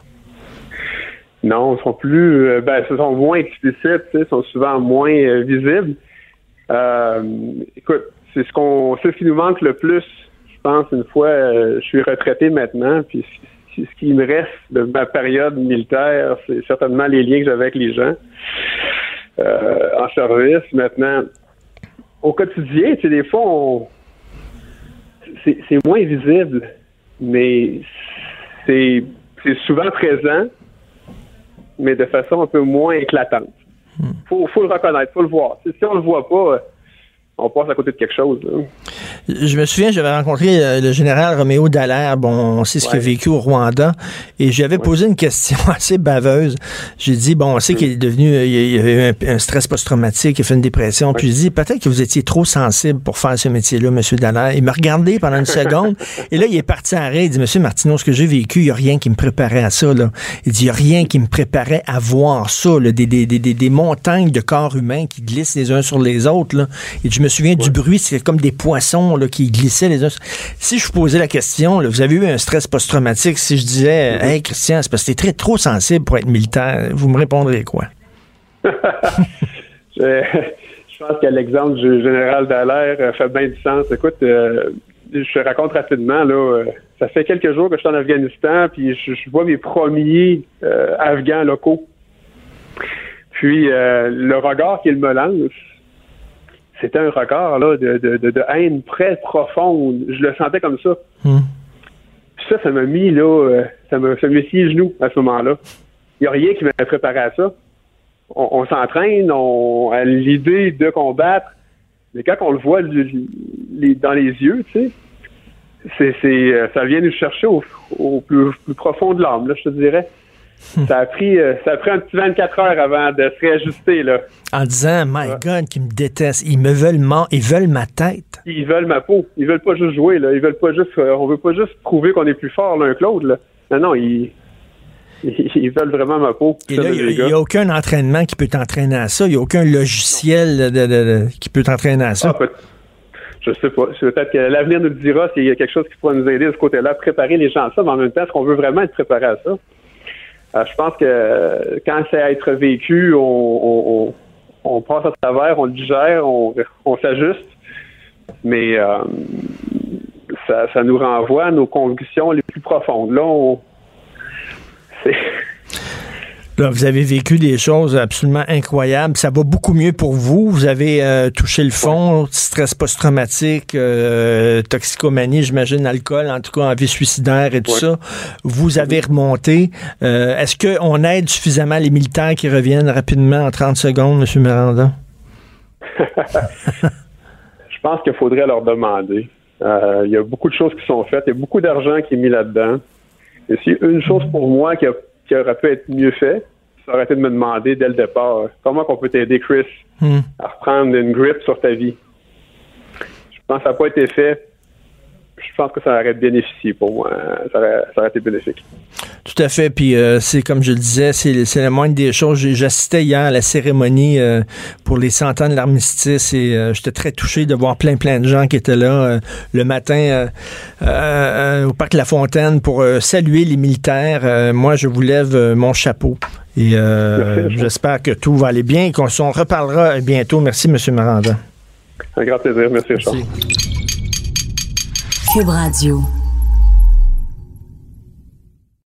Non, ils sont plus, euh, ben, sont moins explicites, ils sont souvent moins euh, visibles. Euh, écoute, c'est ce qu'on, c'est ce qui nous manque le plus, je pense, une fois, euh, je suis retraité maintenant, puis ce qui me reste de ma période militaire, c'est certainement les liens que j'avais avec les gens en service. Maintenant, au quotidien, tu sais, des fois, on, c'est, c'est moins visible, mais c'est, c'est souvent présent mais de façon un peu moins éclatante. Faut, faut le reconnaître, faut le voir. Si, si on le voit pas, euh, on passe à côté de quelque chose. là. Je me souviens, j'avais rencontré euh, le général Roméo Dallaire, bon, on sait ce qu'il a Ouais. vécu au Rwanda, et j'avais posé une question [laughs] assez baveuse. J'ai dit, bon, on sait qu'il est devenu, euh, il y a eu un, un stress post-traumatique, il a fait une dépression, puis j'ai dit, peut-être que vous étiez trop sensible pour faire ce métier-là, Monsieur Dallaire. Il m'a regardé pendant une [laughs] seconde, et là, il est parti à rire, il dit, Monsieur Martineau, ce que j'ai vécu, il n'y a rien qui me préparait à ça, là. Il dit, il n'y a rien qui me préparait à voir ça, là, des, des, des, des, des montagnes de corps humains qui glissent les uns sur les autres, là. Et je me souviens du bruit, c'est comme des poissons, là, qui glissaient les uns. Si je vous posais la question, là, vous avez eu un stress post-traumatique, si je disais, hey, Christian, c'est parce que t'es très trop sensible pour être militaire, vous me répondrez quoi? [laughs] Je, je pense que l'exemple du général Dallaire euh, fait bien du sens. Écoute, euh, je te raconte rapidement, là, euh, ça fait quelques jours que je suis en Afghanistan, puis je, je vois mes premiers euh, Afghans locaux. Puis euh, le regard qu'il me lance, c'était un regard là, de, de, de, haine très profonde. Je le sentais comme ça. Hmm. Ça, ça m'a mis là, euh, ça m'a ça m'a scié les genoux à ce moment-là. Il n'y a rien qui m'a préparé à ça. On, on s'entraîne, on a l'idée de combattre, mais quand on le voit lui- les- dans les yeux, tu sais, c'est, c'est, euh, ça vient nous chercher au, au plus, plus profond de l'âme, là, je te dirais. [laughs] Ça a pris, euh, ça a pris un petit 24 heures avant de se réajuster, là. En disant, my God, qu'ils me détestent, ils me veulent ma, ils veulent ma tête. Ils veulent ma peau. Ils veulent pas juste jouer, là. Ils veulent pas juste, euh, on veut pas juste prouver qu'on est plus fort l'un que l'autre, là. Non, non, ils, [laughs] ils, veulent vraiment ma peau. Et là, il n'y a aucun entraînement qui peut t'entraîner à ça. Il n'y a aucun logiciel de- de- de- qui peut t'entraîner à ça. Ah, je sais pas. C'est Peut-être que l'avenir nous le dira s'il y a quelque chose qui pourra nous aider de ce côté-là, préparer les gens à ça, mais en même temps, est-ce qu'on veut vraiment être préparé à ça? Euh, je pense que euh, quand c'est à être vécu, on, on, on, on passe à travers, on le digère, on, s'ajuste, mais euh, ça, ça nous renvoie à nos convictions les plus profondes. Là, on, vous avez vécu des choses absolument incroyables. Ça va beaucoup mieux pour vous. Vous avez euh, touché le fond, stress post-traumatique, euh, toxicomanie, j'imagine, alcool, en tout cas, envie suicidaire et tout Ouais. ça. Vous avez remonté. Euh, Est-ce qu'on aide suffisamment les militaires qui reviennent rapidement en 30 secondes, M. Miranda? [laughs] [laughs] Je pense qu'il faudrait leur demander. Il y a beaucoup de choses qui sont faites. Il y a beaucoup d'argent qui est mis là-dedans. Et si une chose pour moi qui, a- qui aurait pu être mieux fait, aurait été de me demander dès le départ comment on peut t'aider, Chris, Hmm. à reprendre une grip sur ta vie? Je pense que ça n'a pas été fait. Je pense que ça aurait bénéficié pour moi. Ça aurait, ça aurait été bénéfique. Tout à fait. Puis euh, c'est comme je le disais, c'est la moindre des choses. J'assistais hier à la cérémonie euh, pour les 100 ans de l'armistice et euh, j'étais très touché de voir plein plein de gens qui étaient là le matin au parc La Fontaine pour saluer les militaires. Moi, je vous lève mon chapeau. Et Merci. j'espère que tout va aller bien et qu'on s'en reparlera bientôt. Merci, M. Miranda. Un grand plaisir. Merci, Richard. Merci. Cube Radio.